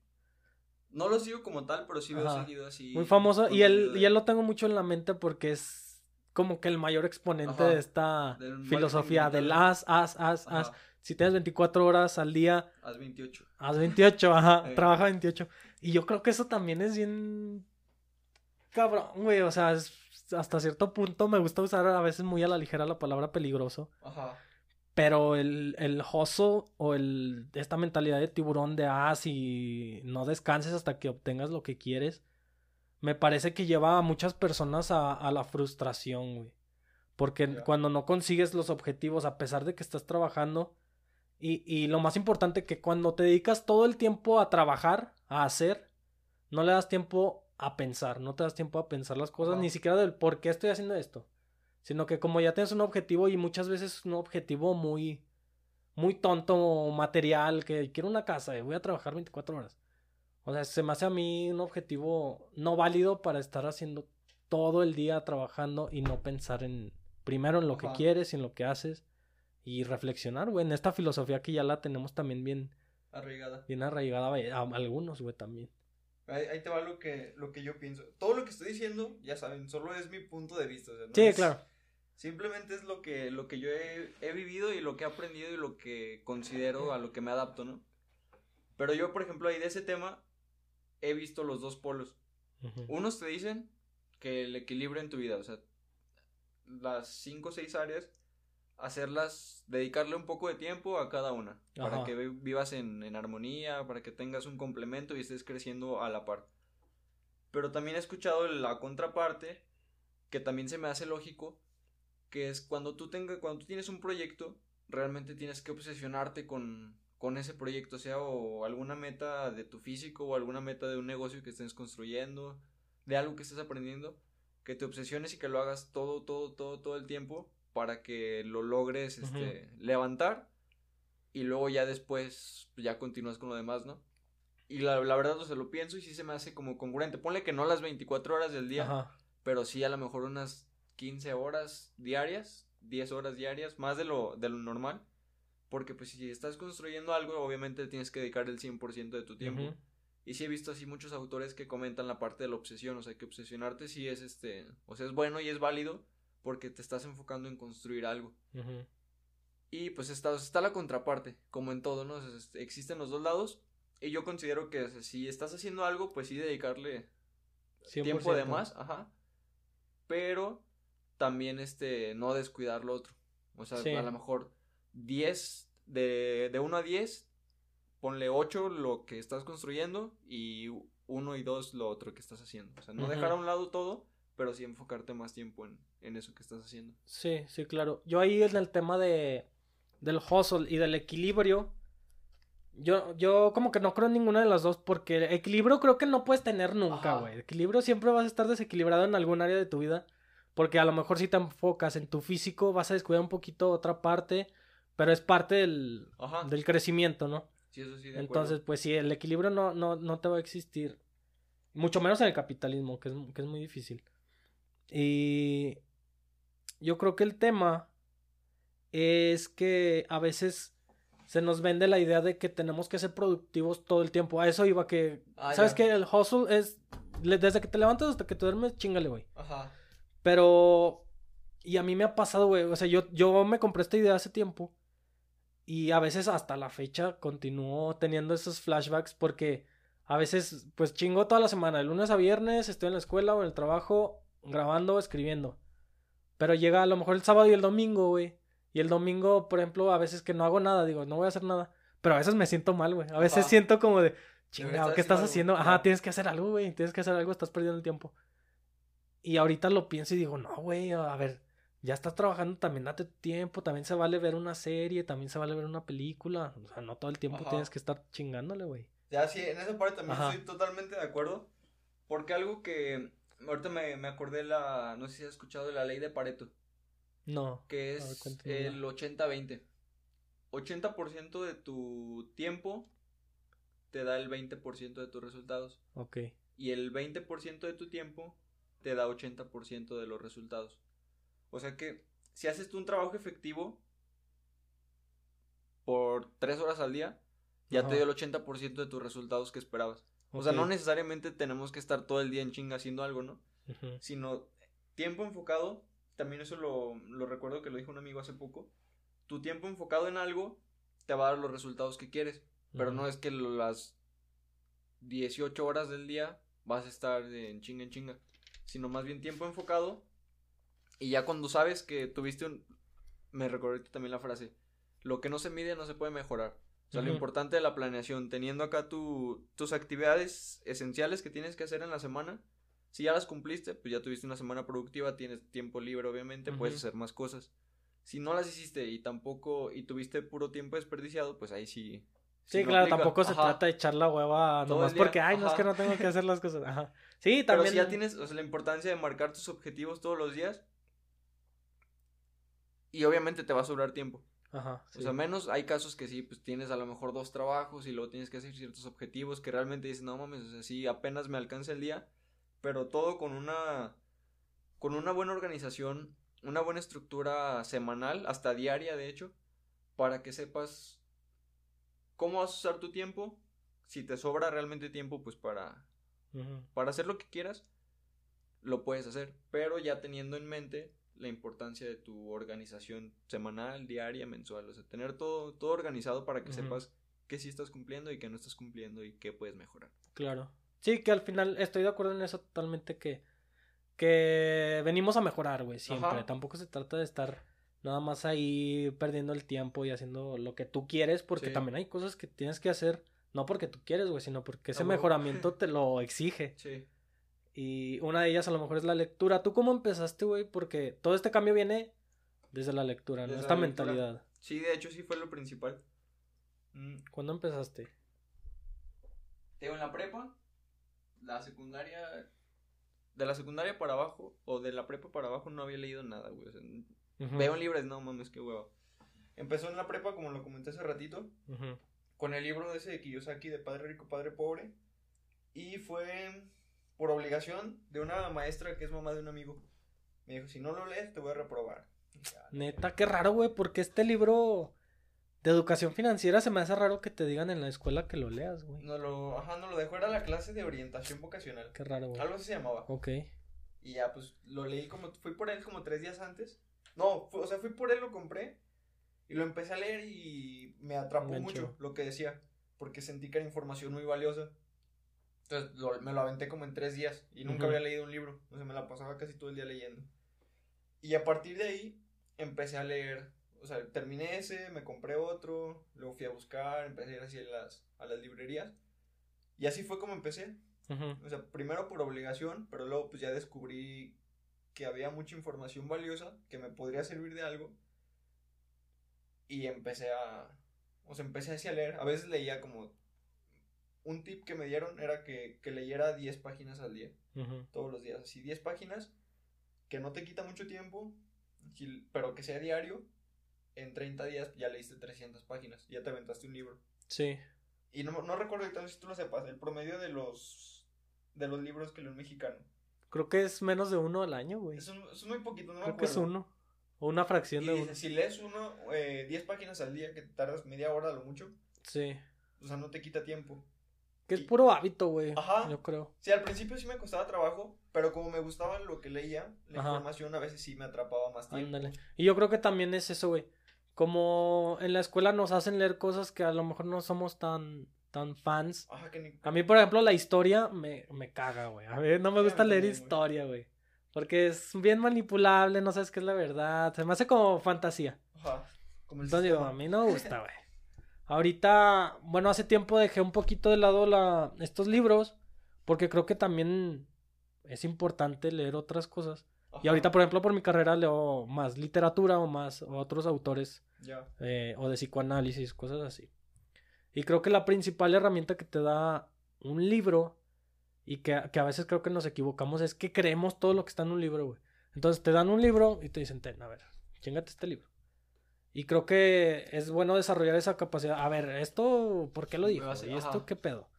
No lo sigo como tal, pero sí lo he seguido así. Muy famoso. Y él, y él lo tengo mucho en la mente porque es como que el mayor exponente de esta filosofía del as, as, as, as. Si tienes 24 horas al día. Haz 28. Haz 28, ajá. trabaja 28. Y yo creo que eso también es bien. Cabrón, güey. O sea, hasta cierto punto me gusta usar a veces muy a la ligera la palabra peligroso. Ajá. Pero el, el o el, esta mentalidad de tiburón de as y no descanses hasta que obtengas lo que quieres, me parece que lleva a muchas personas a, a la frustración, güey. Porque cuando no consigues los objetivos, a pesar de que estás trabajando, y, y lo más importante, que cuando te dedicas todo el tiempo a trabajar, a hacer, no le das tiempo a pensar, no te das tiempo a pensar las cosas, ni siquiera del por qué estoy haciendo esto. Sino que como ya tienes un objetivo y muchas veces un objetivo muy, muy tonto, material, que quiero una casa y voy a trabajar 24 horas. O sea, se me hace a mí un objetivo no válido para estar haciendo todo el día trabajando y no pensar en primero en lo que quieres y en lo que haces y reflexionar, güey, en esta filosofía que ya la tenemos también bien arraigada. Bien arraigada a, algunos, güey, también. Ahí, te va lo que, lo que yo pienso. Todo lo que estoy diciendo, ya saben, solo es mi punto de vista. sí, claro. Simplemente es lo que, lo que yo he, vivido y lo que he aprendido y lo que considero a lo que me adapto, ¿no? Pero yo, por ejemplo, ahí de ese tema he visto los dos polos. Unos te dicen que el equilibrio en tu vida, o sea, las cinco o seis áreas, hacerlas, dedicarle un poco de tiempo a cada una, para que vivas en, en armonía, para que tengas un complemento y estés creciendo a la par. Pero también he escuchado la contraparte, que también se me hace lógico, que es cuando tú tengas, cuando tú tienes un proyecto, realmente tienes que obsesionarte con, con ese proyecto, sea o alguna meta de tu físico o alguna meta de un negocio que estés construyendo, de algo que estés aprendiendo, que te obsesiones y que lo hagas todo, todo, todo, todo el tiempo para que lo logres este, levantar y luego ya después ya continúas con lo demás, ¿no? Y la, la verdad, o sea, lo pienso y sí se me hace como congruente. Ponle que no las 24 horas del día, pero sí a lo mejor unas 15 horas diarias, 10 horas diarias, más de lo, de lo normal. Porque pues si estás construyendo algo, obviamente tienes que dedicar el 100% de tu tiempo. Y sí he visto así muchos autores que comentan la parte de la obsesión, o sea, que obsesionarte sí es este, o sea, es bueno y es válido porque te estás enfocando en construir algo. Y pues está, está la contraparte, como en todo, ¿no? existen los dos lados y yo considero que si estás haciendo algo, pues sí dedicarle tiempo de más, ajá. Pero también este, no descuidar lo otro. O sea, a lo mejor 10, de, de 1 a 10, ponle 8 lo que estás construyendo y 1 y 2 lo otro que estás haciendo. O sea, no dejar a un lado todo, pero sí enfocarte más tiempo en, en eso que estás haciendo. Sí, sí, claro. Yo ahí en el tema de, del hustle y del equilibrio, yo, yo como que no creo en ninguna de las dos, porque equilibrio creo que no puedes tener nunca, güey. Equilibrio siempre vas a estar desequilibrado en algún área de tu vida. Porque a lo mejor si te enfocas en tu físico vas a descuidar un poquito otra parte, pero es parte del, del crecimiento, ¿no? Sí, eso sí, Entonces, pues sí, el equilibrio no, no, no te va a existir. Mucho menos en el capitalismo, que es, que es muy difícil. Y yo creo que el tema es que a veces se nos vende la idea de que tenemos que ser productivos todo el tiempo. A eso iba que... Ah, ¿Sabes que El hustle es... Desde que te levantas hasta que te duermes, chingale, güey. Ajá. Pero. Y a mí me ha pasado, güey. O sea, yo, yo me compré esta idea hace tiempo. Y a veces hasta la fecha continúo teniendo esos flashbacks porque a veces, pues chingo toda la semana. De lunes a viernes estoy en la escuela o en el trabajo grabando o escribiendo. Pero llega a lo mejor el sábado y el domingo, güey. Y el domingo, por ejemplo, a veces que no hago nada, digo, no voy a hacer nada. Pero a veces me siento mal, güey. A veces Ajá. siento como de, chingado, ¿qué estás haciendo algo. Ajá, tienes que hacer algo, güey. Tienes que hacer algo, estás perdiendo el tiempo. Y ahorita lo pienso y digo, no, güey, a ver, ya estás trabajando, también date tu tiempo, también se vale ver una serie, también se vale ver una película. O sea, no todo el tiempo Ajá. tienes que estar chingándole, güey. Ya, sí, en esa parte también Ajá. estoy totalmente de acuerdo. Porque algo que ahorita me, me acordé la, no sé si has escuchado de la ley de Pareto, No. que ver, es cuéntamela. el 80-20. 80% de tu tiempo te da el 20% de tus resultados. Ok. Y el 20% de tu tiempo te da 80% de los resultados. O sea que si haces tú un trabajo efectivo por 3 horas al día, ya Ajá. te dio el 80% de tus resultados que esperabas. O sea, no necesariamente tenemos que estar todo el día en chinga haciendo algo, ¿no? Sino tiempo enfocado, también eso lo, lo recuerdo que lo dijo un amigo hace poco. Tu tiempo enfocado en algo te va a dar los resultados que quieres. Pero no es que las 18 horas del día vas a estar en chinga en chinga. Sino más bien tiempo enfocado. Y ya cuando sabes que tuviste un... Me recordé también la frase. Lo que no se mide no se puede mejorar. O sea, lo importante de la planeación, teniendo acá tu, tus actividades esenciales que tienes que hacer en la semana. Si ya las cumpliste, pues ya tuviste una semana productiva, tienes tiempo libre, obviamente, puedes hacer más cosas. Si no las hiciste y tampoco, y tuviste puro tiempo desperdiciado, pues ahí sí. Sí, claro, tampoco se trata de echar la hueva Todo nomás día, porque, ay, no es que no tengo que hacer las cosas. Ajá. Sí, Pero también. si ya tienes, o sea, la importancia de marcar tus objetivos todos los días. Y obviamente te va a sobrar tiempo. Ajá. O sí. sea, menos hay casos que sí, pues tienes a lo mejor dos trabajos y luego tienes que hacer ciertos objetivos que realmente dices, no mames, o sea, sí, apenas me alcanza el día, pero todo con una, con una buena organización, una buena estructura semanal, hasta diaria, de hecho, para que sepas cómo vas a usar tu tiempo, si te sobra realmente tiempo, pues para, Ujú. para hacer lo que quieras, lo puedes hacer, pero ya teniendo en mente la importancia de tu organización semanal, diaria, mensual, o sea, tener todo, todo organizado para que sepas qué sí estás cumpliendo y qué no estás cumpliendo y qué puedes mejorar. Claro. Sí, que al final estoy de acuerdo en eso totalmente que, que venimos a mejorar, güey, siempre. Ajá. Tampoco se trata de estar nada más ahí perdiendo el tiempo y haciendo lo que tú quieres, porque Sí. también hay cosas que tienes que hacer, no porque tú quieres, güey, sino porque ese mejoramiento te lo exige. Sí. Y una de ellas a lo mejor es la lectura. ¿Tú cómo empezaste, güey? Porque todo este cambio viene desde la lectura, ¿no? Desde Esta lectura. mentalidad. Sí, de hecho sí fue lo principal. Mm, ¿Cuándo empezaste? Tengo en la prepa, la secundaria, de la secundaria para abajo, o de la prepa para abajo no había leído nada, güey. o sea, Ujú, Veo libros, no mames, qué huevo. Empezó en la prepa, como lo comenté hace ratito, ujú. con el libro de ese de Kiyosaki de Padre Rico, Padre Pobre. Y fue por obligación de una maestra que es mamá de un amigo. Me dijo, si no lo lees, te voy a reprobar. Ya, Neta, qué raro, güey, porque este libro de educación financiera se me hace raro que te digan en la escuela que lo leas, güey. No lo, ajá, no lo dejó, era la clase de orientación vocacional. Qué raro, güey. Algo así se llamaba. Ok. Y ya, pues, lo leí como, fui por él como tres días antes. No, fue- o sea, fui por él, lo compré. Y lo empecé a leer y me atrapó Enganchó. mucho lo que decía. Porque sentí que era información muy valiosa. Entonces, lo- me lo aventé como en tres días. Y nunca había leído un libro. O sea, me la pasaba casi todo el día leyendo. Y a partir de ahí, empecé a leer. O sea, terminé ese, me compré otro. Luego fui a buscar, empecé a ir así a las, a las librerías. Y así fue como empecé. O sea, primero por obligación, pero luego pues ya descubrí que había mucha información valiosa que me podría servir de algo. Y empecé a... O sea, empecé así a leer. A veces leía como... Un tip que me dieron era que, que leyera 10 páginas al día. Todos los días. Así 10 páginas. Que no te quita mucho tiempo. Pero que sea diario. En 30 días ya leíste 300 páginas. Ya te aventaste un libro. Sí. Y no, no recuerdo si tú lo sepas, el promedio de los de los libros que lee un mexicano. Creo que es menos de uno al año, güey. Es, un- es muy poquito, no me Creo que es uno. O una fracción Y de dice, uno. si lees uno, eh, 10 páginas al día, que te tardas media hora a lo mucho, Sí. o sea, no te quita tiempo. Que es Y- puro hábito, güey. Ajá. Yo creo. Sí, al principio sí me costaba trabajo, pero como me gustaba lo que leía, la Ajá. información a veces sí me atrapaba más tiempo. Ándale. Y yo creo que también es eso, güey. Como en la escuela nos hacen leer cosas que a lo mejor no somos tan, tan fans. Ajá, que ni... A mí, por ejemplo, la historia me, me caga, güey. A ver, no me gusta leer también, historia, güey. Porque es bien manipulable, no sabes qué es la verdad. Se me hace como fantasía. Ajá. Como el Entonces digo, sistema. a mí no me gusta, güey. Ahorita, bueno, hace tiempo dejé un poquito de lado la, estos libros porque creo que también es importante leer otras cosas. Y ahorita, por ejemplo, por mi carrera leo más literatura o más otros autores eh, o de psicoanálisis, cosas así. Y creo que la principal herramienta que te da un libro y que, a veces creo que nos equivocamos es que creemos todo lo que está en un libro, güey. Entonces te dan un libro y te dicen, ten, a ver, chingate este libro. Y creo que es bueno desarrollar esa capacidad. A ver, esto, ¿por qué lo dijo? ¿Y esto qué pedo?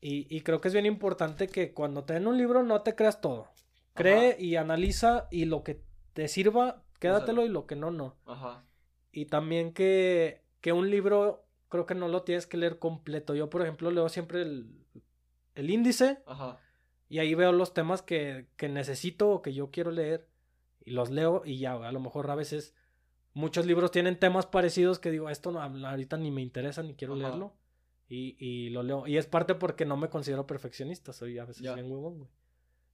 Y, y, creo que es bien importante que cuando te den un libro no te creas todo. Cree y analiza y lo que te sirva, quédatelo y lo que no, no. Ajá. Y también que, que un libro creo que no lo tienes que leer completo. Yo, por ejemplo, leo siempre el, el índice. Ajá. Y ahí veo los temas que, que necesito o que yo quiero leer. Y los leo y ya, a lo mejor a veces muchos libros tienen temas parecidos que digo, esto no, ahorita ni me interesa ni quiero leerlo. Y, y, lo leo. Y es parte porque no me considero perfeccionista, soy a veces bien huevón, güey.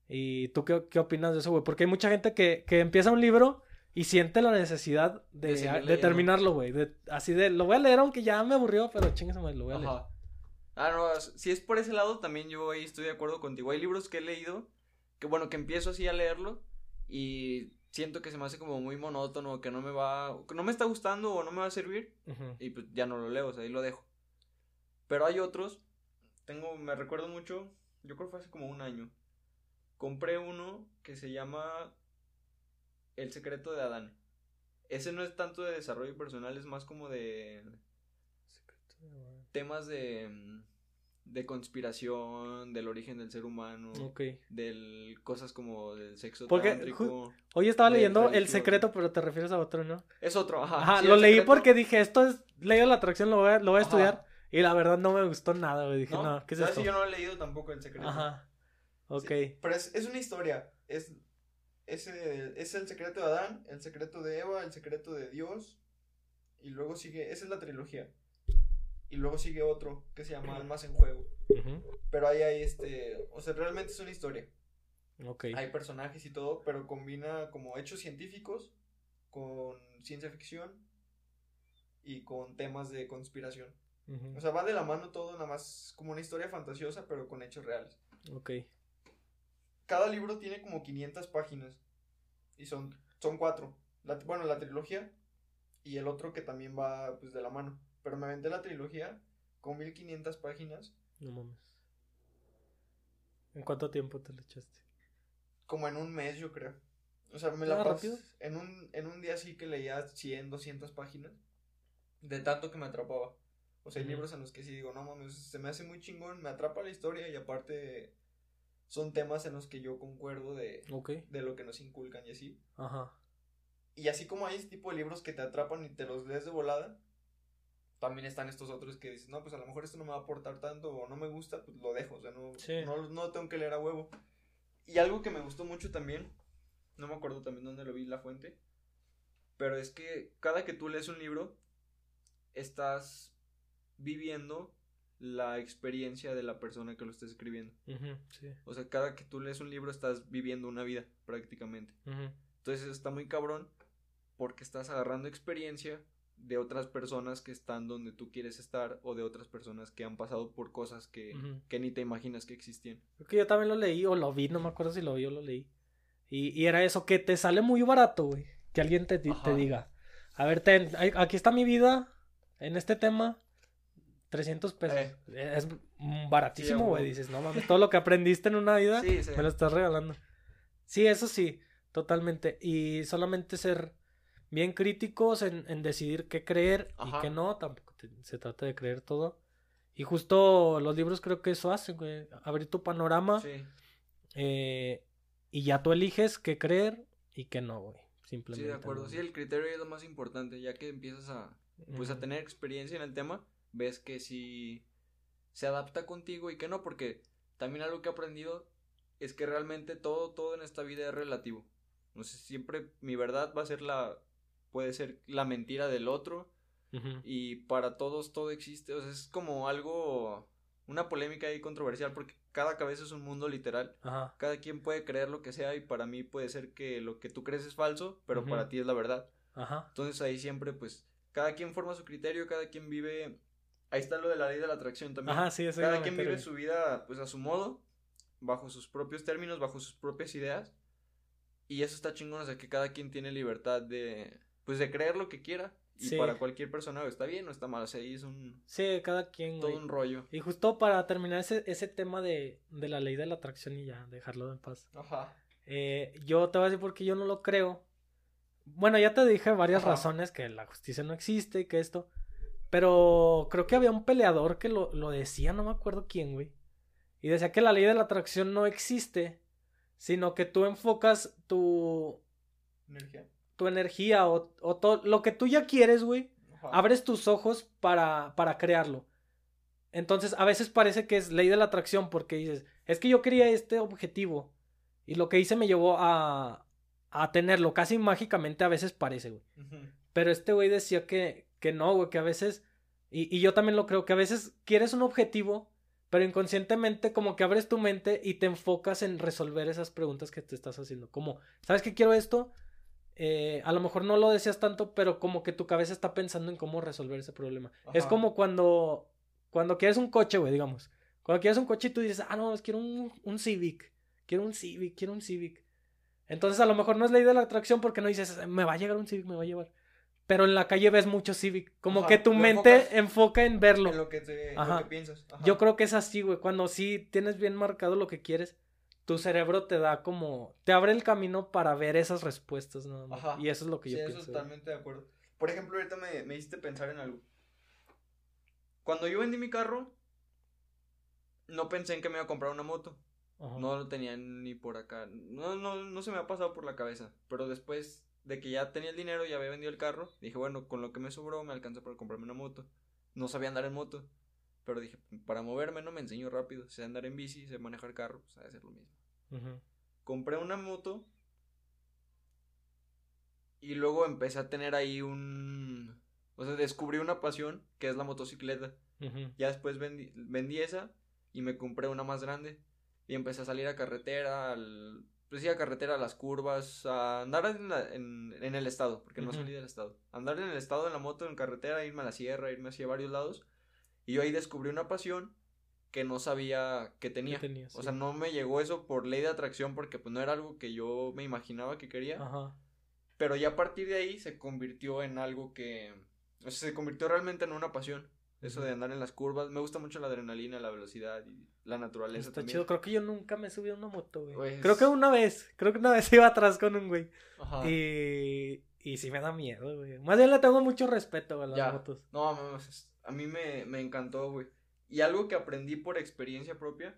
¿Y tú qué, qué, opinas de eso, güey? Porque hay mucha gente que, que, empieza un libro y siente la necesidad de, de, terminarlo, güey. Así de, lo voy a leer aunque ya me aburrió, pero chingue lo voy a leer. Ah, no, si es por ese lado, también yo ahí estoy de acuerdo contigo. Hay libros que he leído, que bueno, que empiezo así a leerlo y siento que se me hace como muy monótono, que no me va, que no me está gustando o no me va a servir y pues ya no lo leo, o sea, ahí lo dejo. Pero hay otros, tengo, me recuerdo mucho, yo creo que fue hace como un año, compré uno que se llama El secreto de Adán. Ese no es tanto de desarrollo personal, es más como de temas de mm, de conspiración, del origen del ser humano, okay. del cosas como del sexo porque Hoy estaba leyendo El secreto, pero te refieres a otro, ¿no? Es otro, ajá. Ajá, lo leí porque dije, esto es leído la atracción, lo voy a, lo voy a estudiar y la verdad no me gustó nada, güey. Dije, no, ¿qué es esto? yo no he leído tampoco El secreto. Ajá. Ok. pero es, es, una historia, es es el, es el secreto de Adán, el secreto de Eva, el secreto de Dios y luego sigue, esa es la trilogía. Y luego sigue otro que se llama Almas en Juego. Pero ahí hay este. O sea, realmente es una historia. Hay personajes y todo, pero combina como hechos científicos con ciencia ficción y con temas de conspiración. O sea, va de la mano todo, nada más como una historia fantasiosa, pero con hechos reales. Ok. Cada libro tiene como 500 páginas. Y son, son cuatro. bueno, la trilogía y el otro que también va pues de la mano. Pero me vendé la trilogía con 1500 páginas. No mames. ¿En cuánto tiempo te la echaste? Como en un mes, yo creo. O sea, me la ¿Ah, pasé en un, en un día sí que leía 100, 200 páginas. De tanto que me atrapaba. O sea, hay libros en los que sí digo, no mames, se me hace muy chingón, me atrapa la historia y aparte son temas en los que yo concuerdo de, de lo que nos inculcan y así. Ajá. Y así como hay este tipo de libros que te atrapan y te los lees de volada, también están estos otros que dicen, no, pues a lo mejor esto no me va a aportar tanto o no me gusta, pues lo dejo, o sea, no, no, tengo que leer a huevo. Y algo que me gustó mucho también, no me acuerdo también dónde lo vi la fuente, pero es que cada que tú lees un libro, estás viviendo la experiencia de la persona que lo está escribiendo. O sea, cada que tú lees un libro estás viviendo una vida prácticamente. Entonces está muy cabrón porque estás agarrando experiencia de otras personas que están donde tú quieres estar o de otras personas que han pasado por cosas que, que ni te imaginas que existían. Creo que yo también lo leí o lo vi, no me acuerdo si lo vi o lo leí. Y, y era eso, que te sale muy barato, güey. Que alguien te, te diga, a ver, ten, aquí está mi vida en este tema, 300 pesos. Eh. Es baratísimo, güey. Dices, no mames, todo lo que aprendiste en una vida me lo estás regalando. Sí, eso sí, totalmente. Y solamente ser bien críticos en, decidir qué creer y qué no, tampoco se trata de creer todo. Y justo los libros creo que eso hacen, güey, abrir tu panorama eh, y ya tú eliges qué creer y qué no, güey, simplemente. Sí, de acuerdo, sí, el criterio es lo más importante, ya que empiezas a, pues, a tener experiencia en el tema, ves que si se adapta contigo y que no, porque también algo que he aprendido es que realmente todo, todo en esta vida es relativo. No sé, siempre mi verdad va a ser la, puede ser la mentira del otro. Y para todos todo existe. O sea, es como algo. Una polémica ahí controversial porque cada cabeza es un mundo literal. Cada quien puede creer lo que sea y para mí puede ser que lo que tú crees es falso, pero para ti es la verdad. Entonces ahí siempre pues cada quien forma su criterio, cada quien vive. Ahí está lo de la ley de la atracción también. Ajá, sí, eso cada quien vive su vida pues a su modo, bajo sus propios términos, bajo sus propias ideas. Y eso está chingón, o sea que cada quien tiene libertad de pues de creer lo que quiera. Y Sí. para cualquier persona está bien o está mal, o sea, ahí es un Sí, cada quien, todo güey. un rollo. Y justo para terminar ese, ese tema de, de la ley de la atracción y ya, dejarlo en paz. Ajá. Eh, yo te voy a decir por qué yo no lo creo. Bueno, ya te dije varias Ajá. razones que la justicia no existe y que esto. Pero creo que había un peleador que lo, lo decía, no me acuerdo quién, güey. Y decía que la ley de la atracción no existe, sino que tú enfocas tu, Energía. Tu energía o, o todo lo que tú ya quieres, güey. Abres tus ojos para, para crearlo. Entonces, a veces parece que es ley de la atracción porque dices, es que yo quería este objetivo y lo que hice me llevó a, a tenerlo. Casi mágicamente a veces parece, güey. Pero este güey decía que, que no, güey, que a veces, y, y yo también lo creo, que a veces quieres un objetivo, pero inconscientemente como que abres tu mente y te enfocas en resolver esas preguntas que te estás haciendo. Como, ¿sabes que quiero esto? Eh, a lo mejor no lo decías tanto, pero como que tu cabeza está pensando en cómo resolver ese problema. Es como cuando, cuando quieres un coche, güey, digamos. Cuando quieres un coche y tú dices, ah, no, quiero un, un Civic, quiero un Civic, quiero un Civic. Entonces a lo mejor no es ley de la atracción porque no dices, me va a llegar un Civic, me va a llevar. Pero en la calle ves mucho Civic. Como Ajá, que tu mente enfocas enfoca en verlo. En lo que, te, Ajá. lo que piensas. Yo creo que es así, güey. Cuando sí tienes bien marcado lo que quieres, tu cerebro te da como. Te abre el camino para ver esas respuestas, más. Ajá. Y eso es lo que Sí, yo eso pienso. totalmente de acuerdo. Por ejemplo, ahorita me, me hiciste pensar en algo. Cuando yo vendí mi carro, no pensé en que me iba a comprar una moto. Ajá. No lo tenía ni por acá. No, no, no se me ha pasado por la cabeza. Pero después de que ya tenía el dinero, ya había vendido el carro, dije, bueno, con lo que me sobró me alcanza para comprarme una moto. No sabía andar en moto. Pero dije, para moverme no me enseño rápido. Sé andar en bici, sé manejar carro, pues ha de ser lo mismo. Compré una moto y luego empecé a tener ahí un... O sea, descubrí una pasión que es la motocicleta. Ujú. Ya después vendí, vendí esa y me compré una más grande. Y empecé a salir a carretera, al... Pues sí, a carretera, a las curvas, a andar en, la- en, en el estado, porque no Ujú. salí del estado. Andar en el estado en la moto, en carretera, irme a la sierra, irme hacia varios lados. Y yo ahí descubrí una pasión que no sabía que tenía. tenías, O sí. sea, no me llegó eso por ley de atracción porque pues no era algo que yo me imaginaba que quería. Ajá. Pero ya a partir de ahí se convirtió en algo que... O sea, se convirtió realmente en una pasión. Eso de andar en las curvas. Me gusta mucho la adrenalina, la velocidad y la naturaleza Está también. chido. Creo que yo nunca me subí a una moto, güey. Pues- Creo que una vez. Creo que una vez iba atrás con un güey. Ajá. Y. Y sí me da miedo, güey. Más bien le tengo mucho respeto a las Ya. motos. No, mames, es- a mí me, me encantó, güey. Y algo que aprendí por experiencia propia,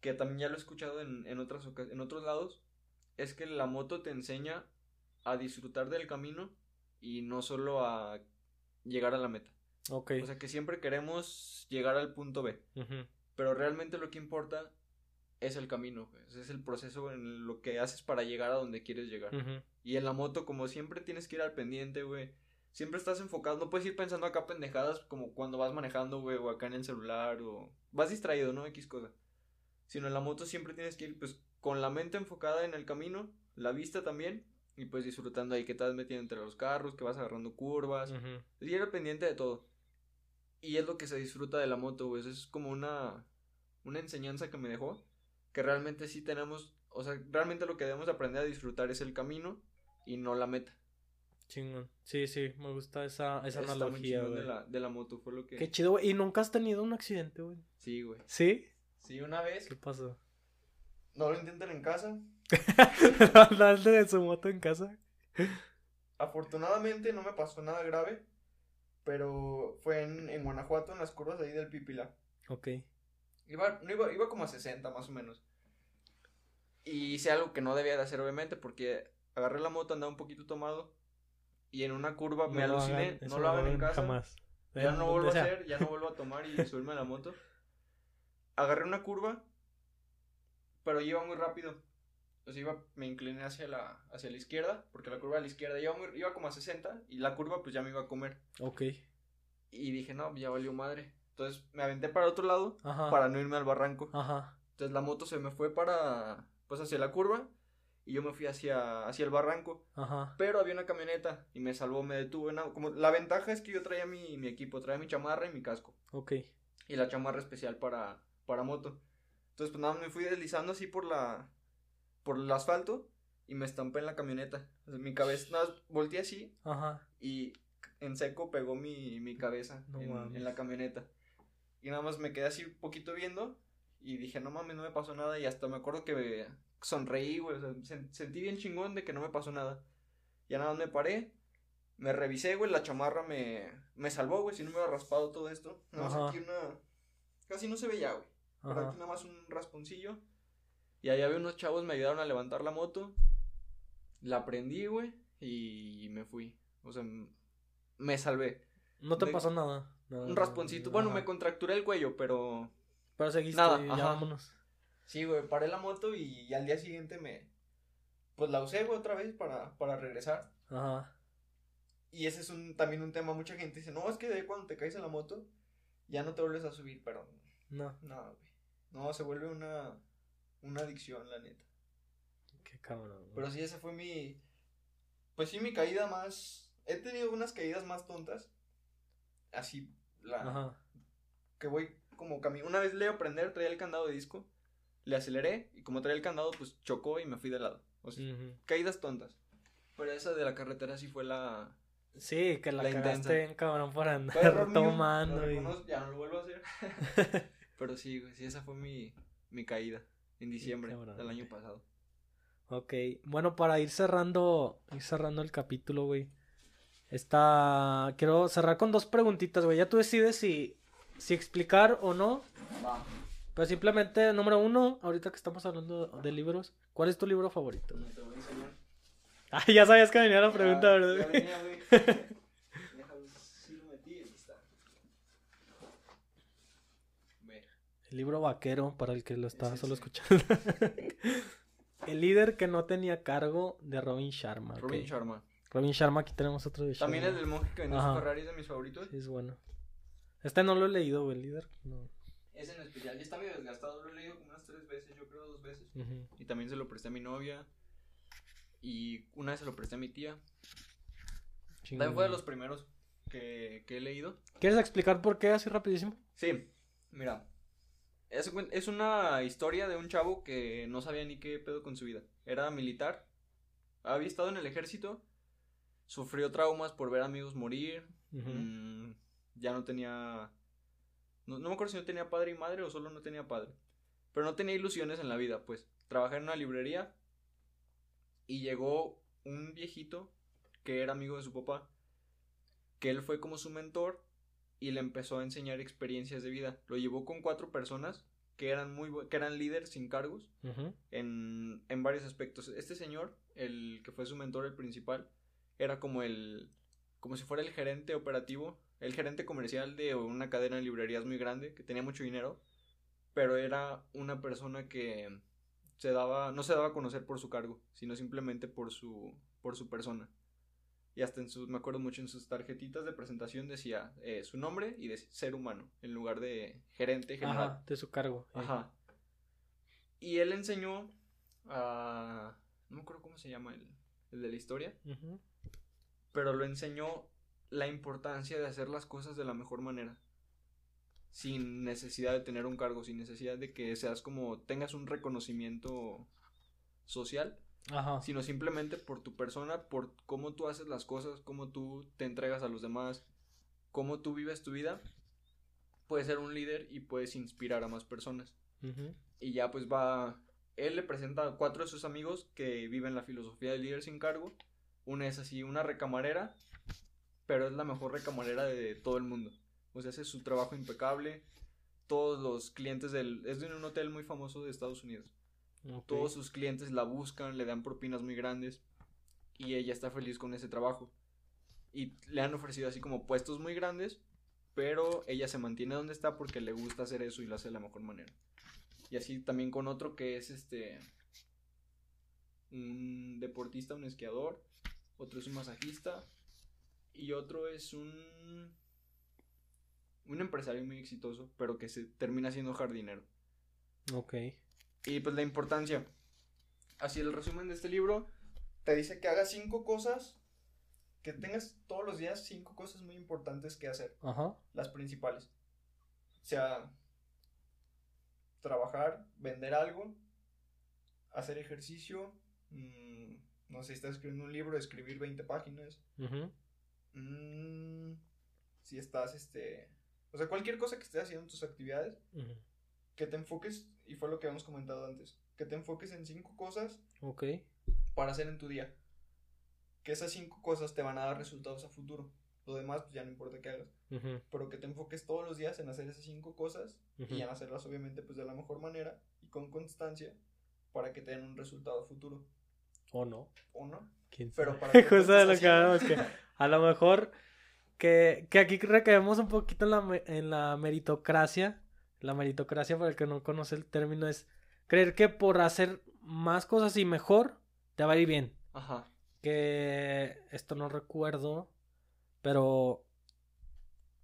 que también ya lo he escuchado en, en, otras, en otros lados, es que la moto te enseña a disfrutar del camino y no solo a llegar a la meta. Ok. O sea que siempre queremos llegar al punto B, pero realmente lo que importa es el camino, es el proceso en lo que haces para llegar a donde quieres llegar. Y en la moto, como siempre tienes que ir al pendiente, güey. Siempre estás enfocado, no puedes ir pensando acá pendejadas como cuando vas manejando, güey, o acá en el celular, o vas distraído, ¿no? X cosa. Sino en la moto siempre tienes que ir, pues, con la mente enfocada en el camino, la vista también, y pues disfrutando ahí que vas metiendo entre los carros, que vas agarrando curvas, Ujú. y ir al pendiente de todo. Y es lo que se disfruta de la moto, güey. Eso es como una, una enseñanza que me dejó. Que realmente sí tenemos, o sea, realmente lo que debemos aprender a disfrutar es el camino y no la meta. Chingón. Sí, sí, me gusta esa, esa está analogía, güey. de la, de la moto, fue lo que... Qué chido, güey. ¿Y nunca has tenido un accidente, güey? Sí, güey. ¿Sí? Sí, una vez. ¿Qué pasó? No lo intenten en casa. ¿Andaste de su moto en casa? Afortunadamente no me pasó nada grave. Pero fue en, en Guanajuato, en las curvas de ahí del Pipila. Ok. Iba, no iba, iba como a 60 más o menos. Y hice algo que no debía de hacer, obviamente, porque agarré la moto, andaba un poquito tomado. Y en una curva me No aluciné. hagan, no lo hagan en casa. Jamás. Ya no vuelvo a hacer, ya no vuelvo a tomar y subirme a la moto. Agarré una curva, pero iba muy rápido. O sea, iba, me incliné hacia la, hacia la izquierda, porque la curva a la izquierda iba, muy- iba como a 60 y la curva pues ya me iba a comer. Ok. Y dije, no, ya valió madre. Entonces me aventé para otro lado Ajá. para no irme al barranco. Ajá. Entonces la moto se me fue para, pues hacia la curva y yo me fui hacia, hacia el barranco. Ajá. Pero había una camioneta y me salvó, me detuvo. en como, la ventaja es que yo traía mi, mi equipo, traía mi chamarra y mi casco. Ok. Y la chamarra especial para, para moto. Entonces, pues nada, me fui deslizando así por la por el asfalto y me estampé en la camioneta. Mi cabeza, nada, más volteé así Ajá. y en seco pegó mi, mi cabeza No en, en la camioneta. Y nada más me quedé así un poquito viendo y dije, no mames, no me pasó nada. Y hasta me acuerdo que sonreí, güey. O sea, sen- sentí bien chingón de que no me pasó nada. Ya nada más me paré, me revisé, güey. La chamarra me, me salvó, güey. Si no me hubiera raspado todo esto. Nada más Ajá. aquí una. Casi no se veía, güey. Aquí nada más un rasponcillo. Y allá había unos chavos, me ayudaron a levantar la moto. La prendí, güey. Y me fui. O sea, me salvé. No te de- pasó nada. Nada, Un rasponcito. Bueno, ajá. me contracturé el cuello, pero. Pero seguiste Nada, y ya ajá. vámonos. Sí, güey, paré la moto y al día siguiente me. Pues la usé, güey, otra vez para, para regresar. Ajá. Y ese es un, también un tema. Mucha gente dice, no, es que de cuando te caes en la moto, ya no te vuelves a subir, pero. No, No, güey. No, se vuelve una. Una adicción, la neta. qué cabrón. güey. Pero sí, esa fue mi. Pues sí, mi caída más. He tenido unas caídas más tontas. Así, la. Ajá. Que voy como camino. Una vez le iba a prender, traía el candado de disco. Le aceleré y como traía el candado, pues chocó y me fui de lado. O sea, caídas tontas. Pero esa de la carretera sí fue la. Sí, que la, La cagaste bien cabrón por andar mío, tomando. lo y- ya no lo vuelvo a hacer. Pero sí, güey, sí, esa fue mi, mi caída. En diciembre del año pasado. Ok, bueno, para ir cerrando, ir cerrando el capítulo, güey. Está, quiero cerrar con dos preguntitas, güey. Ya tú decides si, si explicar o no. Va. Pero simplemente, número uno, ahorita que estamos hablando de libros, ¿cuál es tu libro favorito? No te voy a enseñar. Ah, ya sabías que venía la pregunta, Ya- ¿verdad? venía, güey. Está. El libro vaquero, para el que lo estaba Ese solo sí. escuchando. el líder que no tenía cargo de Robin Sharma. Robin Sharma. Robin Sharma, aquí tenemos otro de También el Sharma. del monje que vendió Ajá. su Ferrari es de mis favoritos. Sí, es bueno. Este no lo he leído, güey, el líder. No. Ese en especial ya está medio desgastado, lo he leído como unas tres veces, yo creo dos veces. Y también se lo presté a mi novia. Y una vez se lo presté a mi tía. También fue de los primeros que, que he leído. ¿Quieres explicar por qué así rapidísimo? Sí, mira. Es, es una historia de un chavo que no sabía ni qué pedo con su vida. Era militar. Había estado en el ejército. Sufrió traumas por ver amigos morir. Mm, ya no tenía. No, no me acuerdo si no tenía padre y madre o solo no tenía padre. Pero no tenía ilusiones en la vida, pues. Trabajé en una librería. Y llegó un viejito que era amigo de su papá. Que él fue como su mentor. Y le empezó a enseñar experiencias de vida. Lo llevó con cuatro personas que eran muy que eran líderes sin cargos en, en varios aspectos. Este señor, el que fue su mentor, el principal, era como el, como si fuera el gerente operativo, el gerente comercial de una cadena de librerías muy grande, que tenía mucho dinero, pero era una persona que se daba, no se daba a conocer por su cargo, sino simplemente por su, por su persona. Y hasta en sus, me acuerdo mucho en sus tarjetitas de presentación decía eh, su nombre y de ser humano, en lugar de gerente general. Ajá, de su cargo. eh. Ajá. Y él enseñó a... No me acuerdo cómo se llama el, el de la historia, pero lo enseñó la importancia de hacer las cosas de la mejor manera. Sin necesidad de tener un cargo, sin necesidad de que seas como tengas un reconocimiento social, Ajá. sino simplemente por tu persona, por cómo tú haces las cosas, cómo tú te entregas a los demás, cómo tú vives tu vida, puedes ser un líder y puedes inspirar a más personas. Y ya pues va, él le presenta a cuatro de sus amigos que viven la filosofía del líder sin cargo. Una es así, una recamarera, pero es la mejor recamarera de todo el mundo. O sea, hace su trabajo impecable. Todos los clientes del... Es de un hotel muy famoso de Estados Unidos. Todos sus clientes la buscan, le dan propinas muy grandes. Y ella está feliz con ese trabajo. Y le han ofrecido así como puestos muy grandes. Pero ella se mantiene donde está porque le gusta hacer eso y lo hace de la mejor manera. Y así también con otro que es este. Un deportista, un esquiador. Otro es un masajista. Y otro es un. Un empresario muy exitoso, pero que se termina siendo jardinero. Ok. Y pues la importancia. así el resumen de este libro, te dice que hagas cinco cosas, que tengas todos los días cinco cosas muy importantes que hacer. Ajá. Las principales. O sea, trabajar, vender algo, hacer ejercicio, mm, no sé, estás escribiendo un libro, escribir 20 páginas. ujú, Mm, si estás, este, o sea, cualquier cosa que estés haciendo en tus actividades, que te enfoques, y fue lo que habíamos comentado antes, que te enfoques en cinco cosas Ok. para hacer en tu día. Que esas cinco cosas te van a dar resultados a futuro. Lo demás, pues ya no importa qué hagas. Pero que te enfoques todos los días en hacer esas cinco cosas y en hacerlas obviamente pues de la mejor manera y con constancia para que te den un resultado a futuro. O no. ¿O no? ¿Quién Pero sabe? para Justo de lo hablamos, que a lo mejor que, que aquí recaemos un poquito en la, en la meritocracia. La meritocracia, para el que no conoce el término, es creer que por hacer más cosas y mejor, te va a ir bien. Ajá. Que esto no recuerdo, pero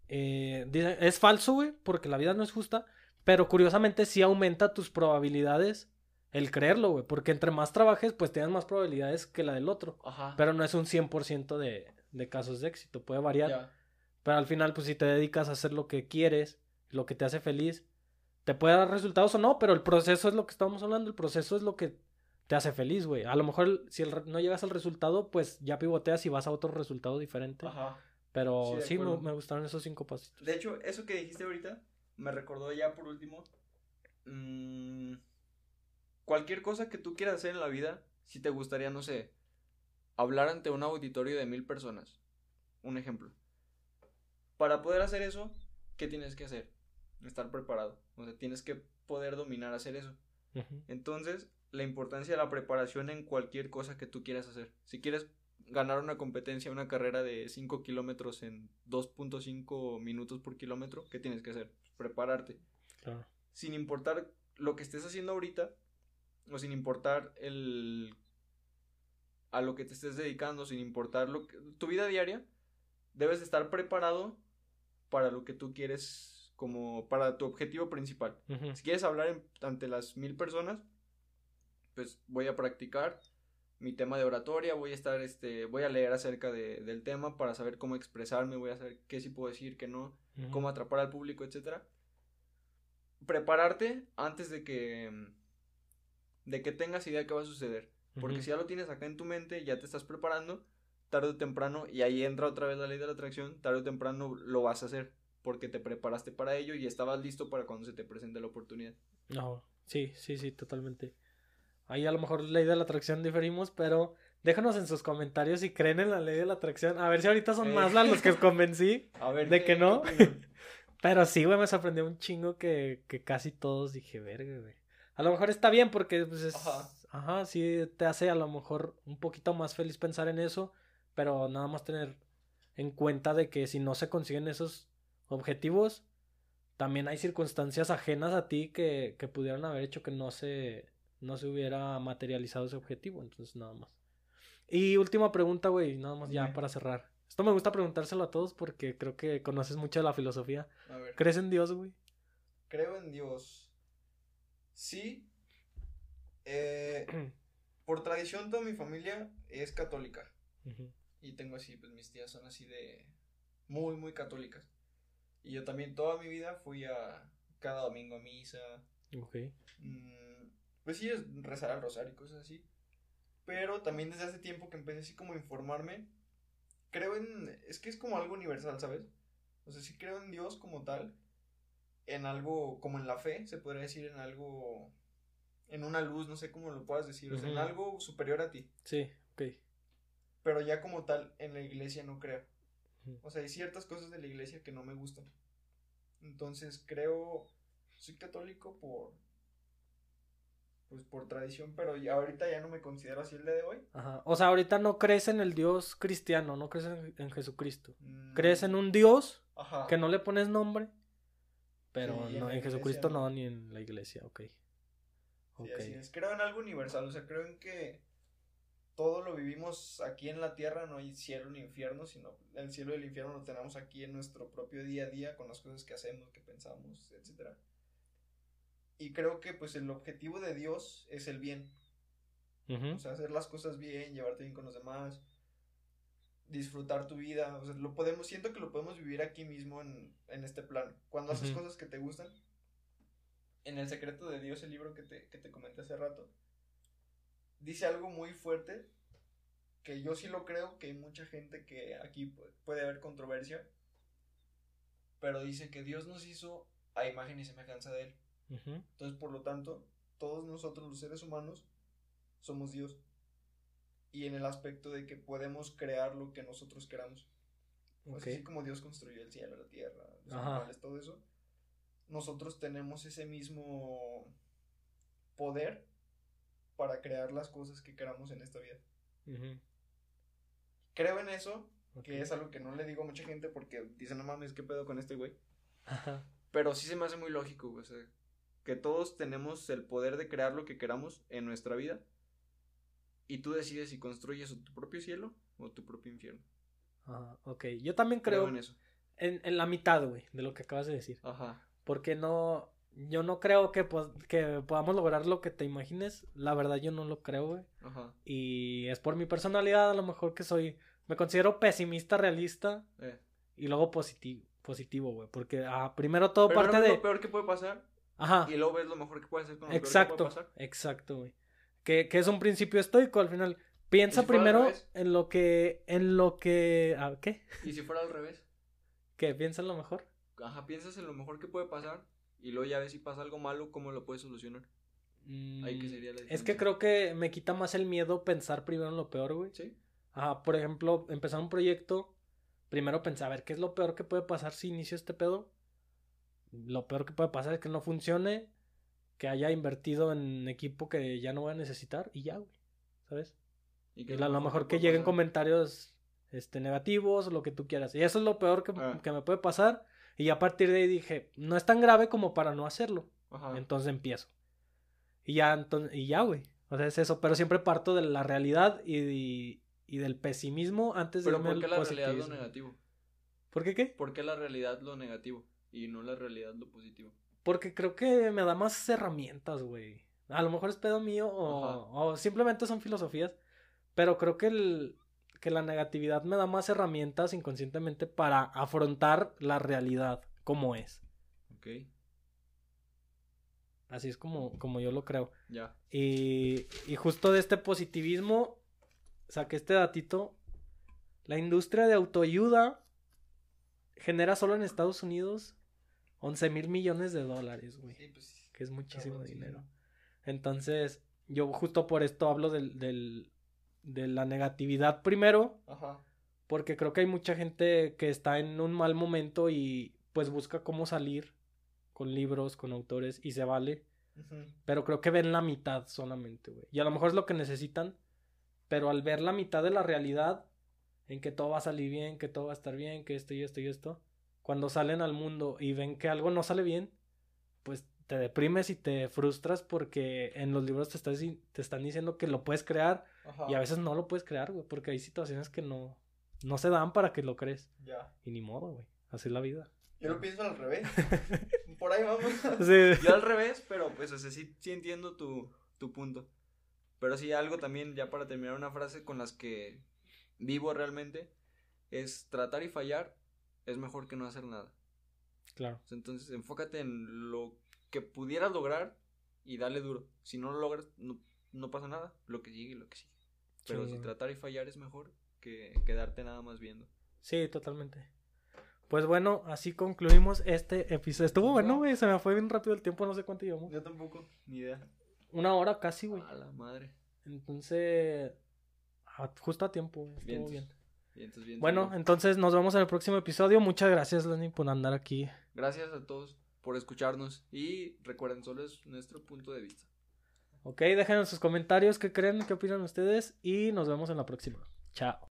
eh, es falso, güey, porque la vida no es justa. Pero curiosamente sí aumenta tus probabilidades el creerlo, güey. Porque entre más trabajes, pues tienes más probabilidades que la del otro. Ajá. Pero no es un 100% de, de casos de éxito, puede variar. Pero al final, pues si te dedicas a hacer lo que quieres, lo que te hace feliz, te puede dar resultados o no, pero el proceso es lo que estamos hablando, el proceso es lo que te hace feliz, güey. A lo mejor si el no llegas al resultado, pues ya pivoteas y vas a otro resultado diferente. Ajá. Pero Sí, me, me gustaron esos cinco pasitos. De hecho, eso que dijiste ahorita me recordó ya por último. mm, cualquier cosa que tú quieras hacer en la vida, si te gustaría, no sé, hablar ante un auditorio de mil personas. Un ejemplo. Para poder hacer eso, ¿qué tienes que hacer? Estar preparado. O sea, tienes que poder dominar hacer eso. Entonces, la importancia de la preparación en cualquier cosa que tú quieras hacer. Si quieres ganar una competencia, una carrera de 5 kilómetros en 2.5 minutos por kilómetro, ¿qué tienes que hacer? Prepararte. Claro. Sin importar lo que estés haciendo ahorita, o sin importar el a lo que te estés dedicando, sin importar lo que, tu vida diaria, debes de estar preparado para lo que tú quieres, como para tu objetivo principal. Si quieres hablar en- ante las mil personas, pues voy a practicar mi tema de oratoria, voy a estar, este, voy a leer acerca de- del tema para saber cómo expresarme, voy a saber qué sí puedo decir, qué no, cómo atrapar al público, etcétera. Prepararte antes de que de que tengas idea de qué va a suceder, porque si ya lo tienes acá en tu mente, ya te estás preparando, tarde o temprano y ahí entra otra vez la ley de la atracción, tarde o temprano lo vas a hacer porque te preparaste para ello y estabas listo para cuando se te presente la oportunidad. No, sí, sí, sí, totalmente. Ahí a lo mejor ley de la atracción diferimos, pero déjanos en sus comentarios si creen en la ley de la atracción. A ver si ahorita son Eh. más las los que convencí. A ver, ¿De ¿qué- que no? Pero sí, güey, me sorprendió un chingo que, que casi todos dije, verga, güey. A lo mejor está bien porque, pues, es... Ajá. Sí, te hace a lo mejor un poquito más feliz pensar en eso, pero nada más tener en cuenta de que si no se consiguen esos objetivos, también hay circunstancias ajenas a ti que, que pudieran haber hecho que no se, no se hubiera materializado ese objetivo, entonces nada más. Y última pregunta, güey, nada más ya para cerrar. Esto me gusta preguntárselo a todos porque creo que conoces mucho de la filosofía. A ver, ¿Crees en Dios, güey? creo en Dios. Sí. Eh, por tradición toda mi familia es católica. Y tengo así, pues mis tías son así de muy, muy católicas. Y yo también toda mi vida fui a cada domingo a misa. Ok. mm, pues sí, es rezar al rosario y cosas así. Pero también desde hace tiempo que empecé así como a informarme. Creo en... Es que es como algo universal, ¿sabes? O sea, sí creo en Dios como tal. En algo, como en la fe, se podría decir en algo... En una luz, no sé cómo lo puedas decir. O sea, en algo superior a ti. Sí, ok. Pero ya como tal, en la iglesia no creo. O sea, hay ciertas cosas de la iglesia que no me gustan. Entonces creo, soy católico por, pues por tradición, pero ya ahorita ya no me considero así el día de hoy. Ajá. O sea, ahorita no crees en el Dios cristiano, no crees en, en Jesucristo. Mm, Crees en un Dios Ajá. que no le pones nombre, pero Sí, no, en Jesucristo no. no, ni en la iglesia, ok. Sí, así es. Creo en algo universal, o sea, creo en que todo lo vivimos aquí en la tierra, no hay cielo ni infierno, sino el cielo y el infierno lo tenemos aquí en nuestro propio día a día, con las cosas que hacemos, que pensamos, etcétera. Y creo que pues el objetivo de Dios es el bien. O sea, hacer las cosas bien, llevarte bien con los demás, disfrutar tu vida. O sea, lo podemos, siento que lo podemos vivir aquí mismo en, en este plano. Cuando haces cosas que te gustan. En El secreto de Dios, el libro que te, que te comenté hace rato, dice algo muy fuerte que yo sí lo creo, que hay mucha gente que aquí puede haber controversia, pero dice que Dios nos hizo a imagen y semejanza de Él. Entonces, por lo tanto, todos nosotros los seres humanos somos Dios. Y en el aspecto de que podemos crear lo que nosotros queramos. así como Dios construyó el cielo, la tierra, los animales, todo eso. Nosotros tenemos ese mismo poder para crear las cosas que queramos en esta vida. Creo en eso, que es algo que no le digo a mucha gente porque dicen, no mames, ¿qué pedo con este güey? Pero sí se me hace muy lógico. O sea, que todos tenemos el poder de crear lo que queramos en nuestra vida. Y tú decides si construyes tu propio cielo o tu propio infierno. Ajá, ok. Yo también creo, en eso. En, en la mitad, güey, de lo que acabas de decir. Ajá. Porque no, yo no creo que, que podamos lograr lo que te imagines. La verdad, yo no lo creo, güey. Ajá. Y es por mi personalidad, a lo mejor que soy. Me considero pesimista, realista. Eh. Y luego positivo, positivo, güey. Porque ah, primero todo parte de. lo peor que puede pasar. Ajá. Y luego ves lo mejor que puede hacer con lo exacto, peor que puede pasar. Exacto, güey. Que, que es un principio estoico al final. Piensa primero en lo que. En lo que. Ah, ¿Qué? ¿Y si fuera al revés? ¿Qué? ¿Piensa en lo mejor? Ajá, piensas en lo mejor que puede pasar y luego ya ves si pasa algo malo, ¿cómo lo puedes solucionar? Ahí que mm, sería la Es que creo que me quita más el miedo pensar primero en lo peor, güey. Sí. Ajá, por ejemplo, empezar un proyecto, primero pensar, a ver, ¿qué es lo peor que puede pasar si inicio este pedo? Lo peor que puede pasar es que no funcione, que haya invertido en equipo que ya no voy a necesitar y ya, güey. ¿Sabes? Y, que a lo mejor que lleguen comentarios este, negativos, lo que tú quieras. Y eso es lo peor que, ah. que me puede pasar. Y a partir de ahí dije, no es tan grave como para no hacerlo. Entonces empiezo. Y ya, entonces, y ya, güey. O sea, es eso. Pero siempre parto de la realidad y, y, del pesimismo antes de Pero ¿por qué la realidad lo negativo? ¿Por qué qué? ¿Por qué la realidad lo negativo y no la realidad lo positivo? Porque creo que me da más herramientas, güey. A lo mejor es pedo mío o, o simplemente son filosofías. Pero creo que el, que la negatividad me da más herramientas inconscientemente para afrontar la realidad como es. Ok. Así es como, como yo lo creo. Ya. Y, y justo de este positivismo saqué este datito. La industria de autoayuda genera solo en Estados Unidos 11 mil millones de dólares, güey. Sí, pues, que es muchísimo dinero. Entonces, yo justo por esto hablo del, de la negatividad primero. Ajá. Porque creo que hay mucha gente que está en un mal momento y pues busca cómo salir con libros, con autores y se vale. Pero creo que ven la mitad solamente, güey. Y a lo mejor es lo que necesitan. Pero al ver la mitad de la realidad, en que todo va a salir bien, que todo va a estar bien, que esto y esto y esto, cuando salen al mundo y ven que algo no sale bien, pues te deprimes y te frustras porque en los libros te, estás, te están diciendo que lo puedes crear y a veces no lo puedes crear, güey, porque hay situaciones que no, no se dan para que lo crees. Ya. Y ni modo, güey. Así es la vida. Yo lo pienso al revés. Por ahí vamos. Sí. Yo al revés, pero pues, o sea, sí, sí entiendo tu, tu punto. Pero sí, algo también, ya para terminar, una frase con las que vivo realmente, es tratar y fallar es mejor que no hacer nada. Claro. Entonces, enfócate en lo que pudieras lograr y dale duro. Si no lo logras, no, no pasa nada. Lo que sigue, lo que sigue. Pero si tratar y fallar es mejor que quedarte nada más viendo. Sí, totalmente. Pues bueno, así concluimos este episodio. Estuvo bueno, güey. Se me fue bien rápido el tiempo, no sé cuánto llevamos. Yo tampoco, ni idea. Una hora casi, güey. A la madre. Entonces, justo a tiempo, Estuvo bien. bien. bueno, entonces nos vemos en el próximo episodio. Muchas gracias, Lenny, por andar aquí. Gracias a todos por escucharnos y recuerden, solo es nuestro punto de vista. Ok, déjenos sus comentarios, qué creen, qué opinan ustedes y nos vemos en la próxima. Chao.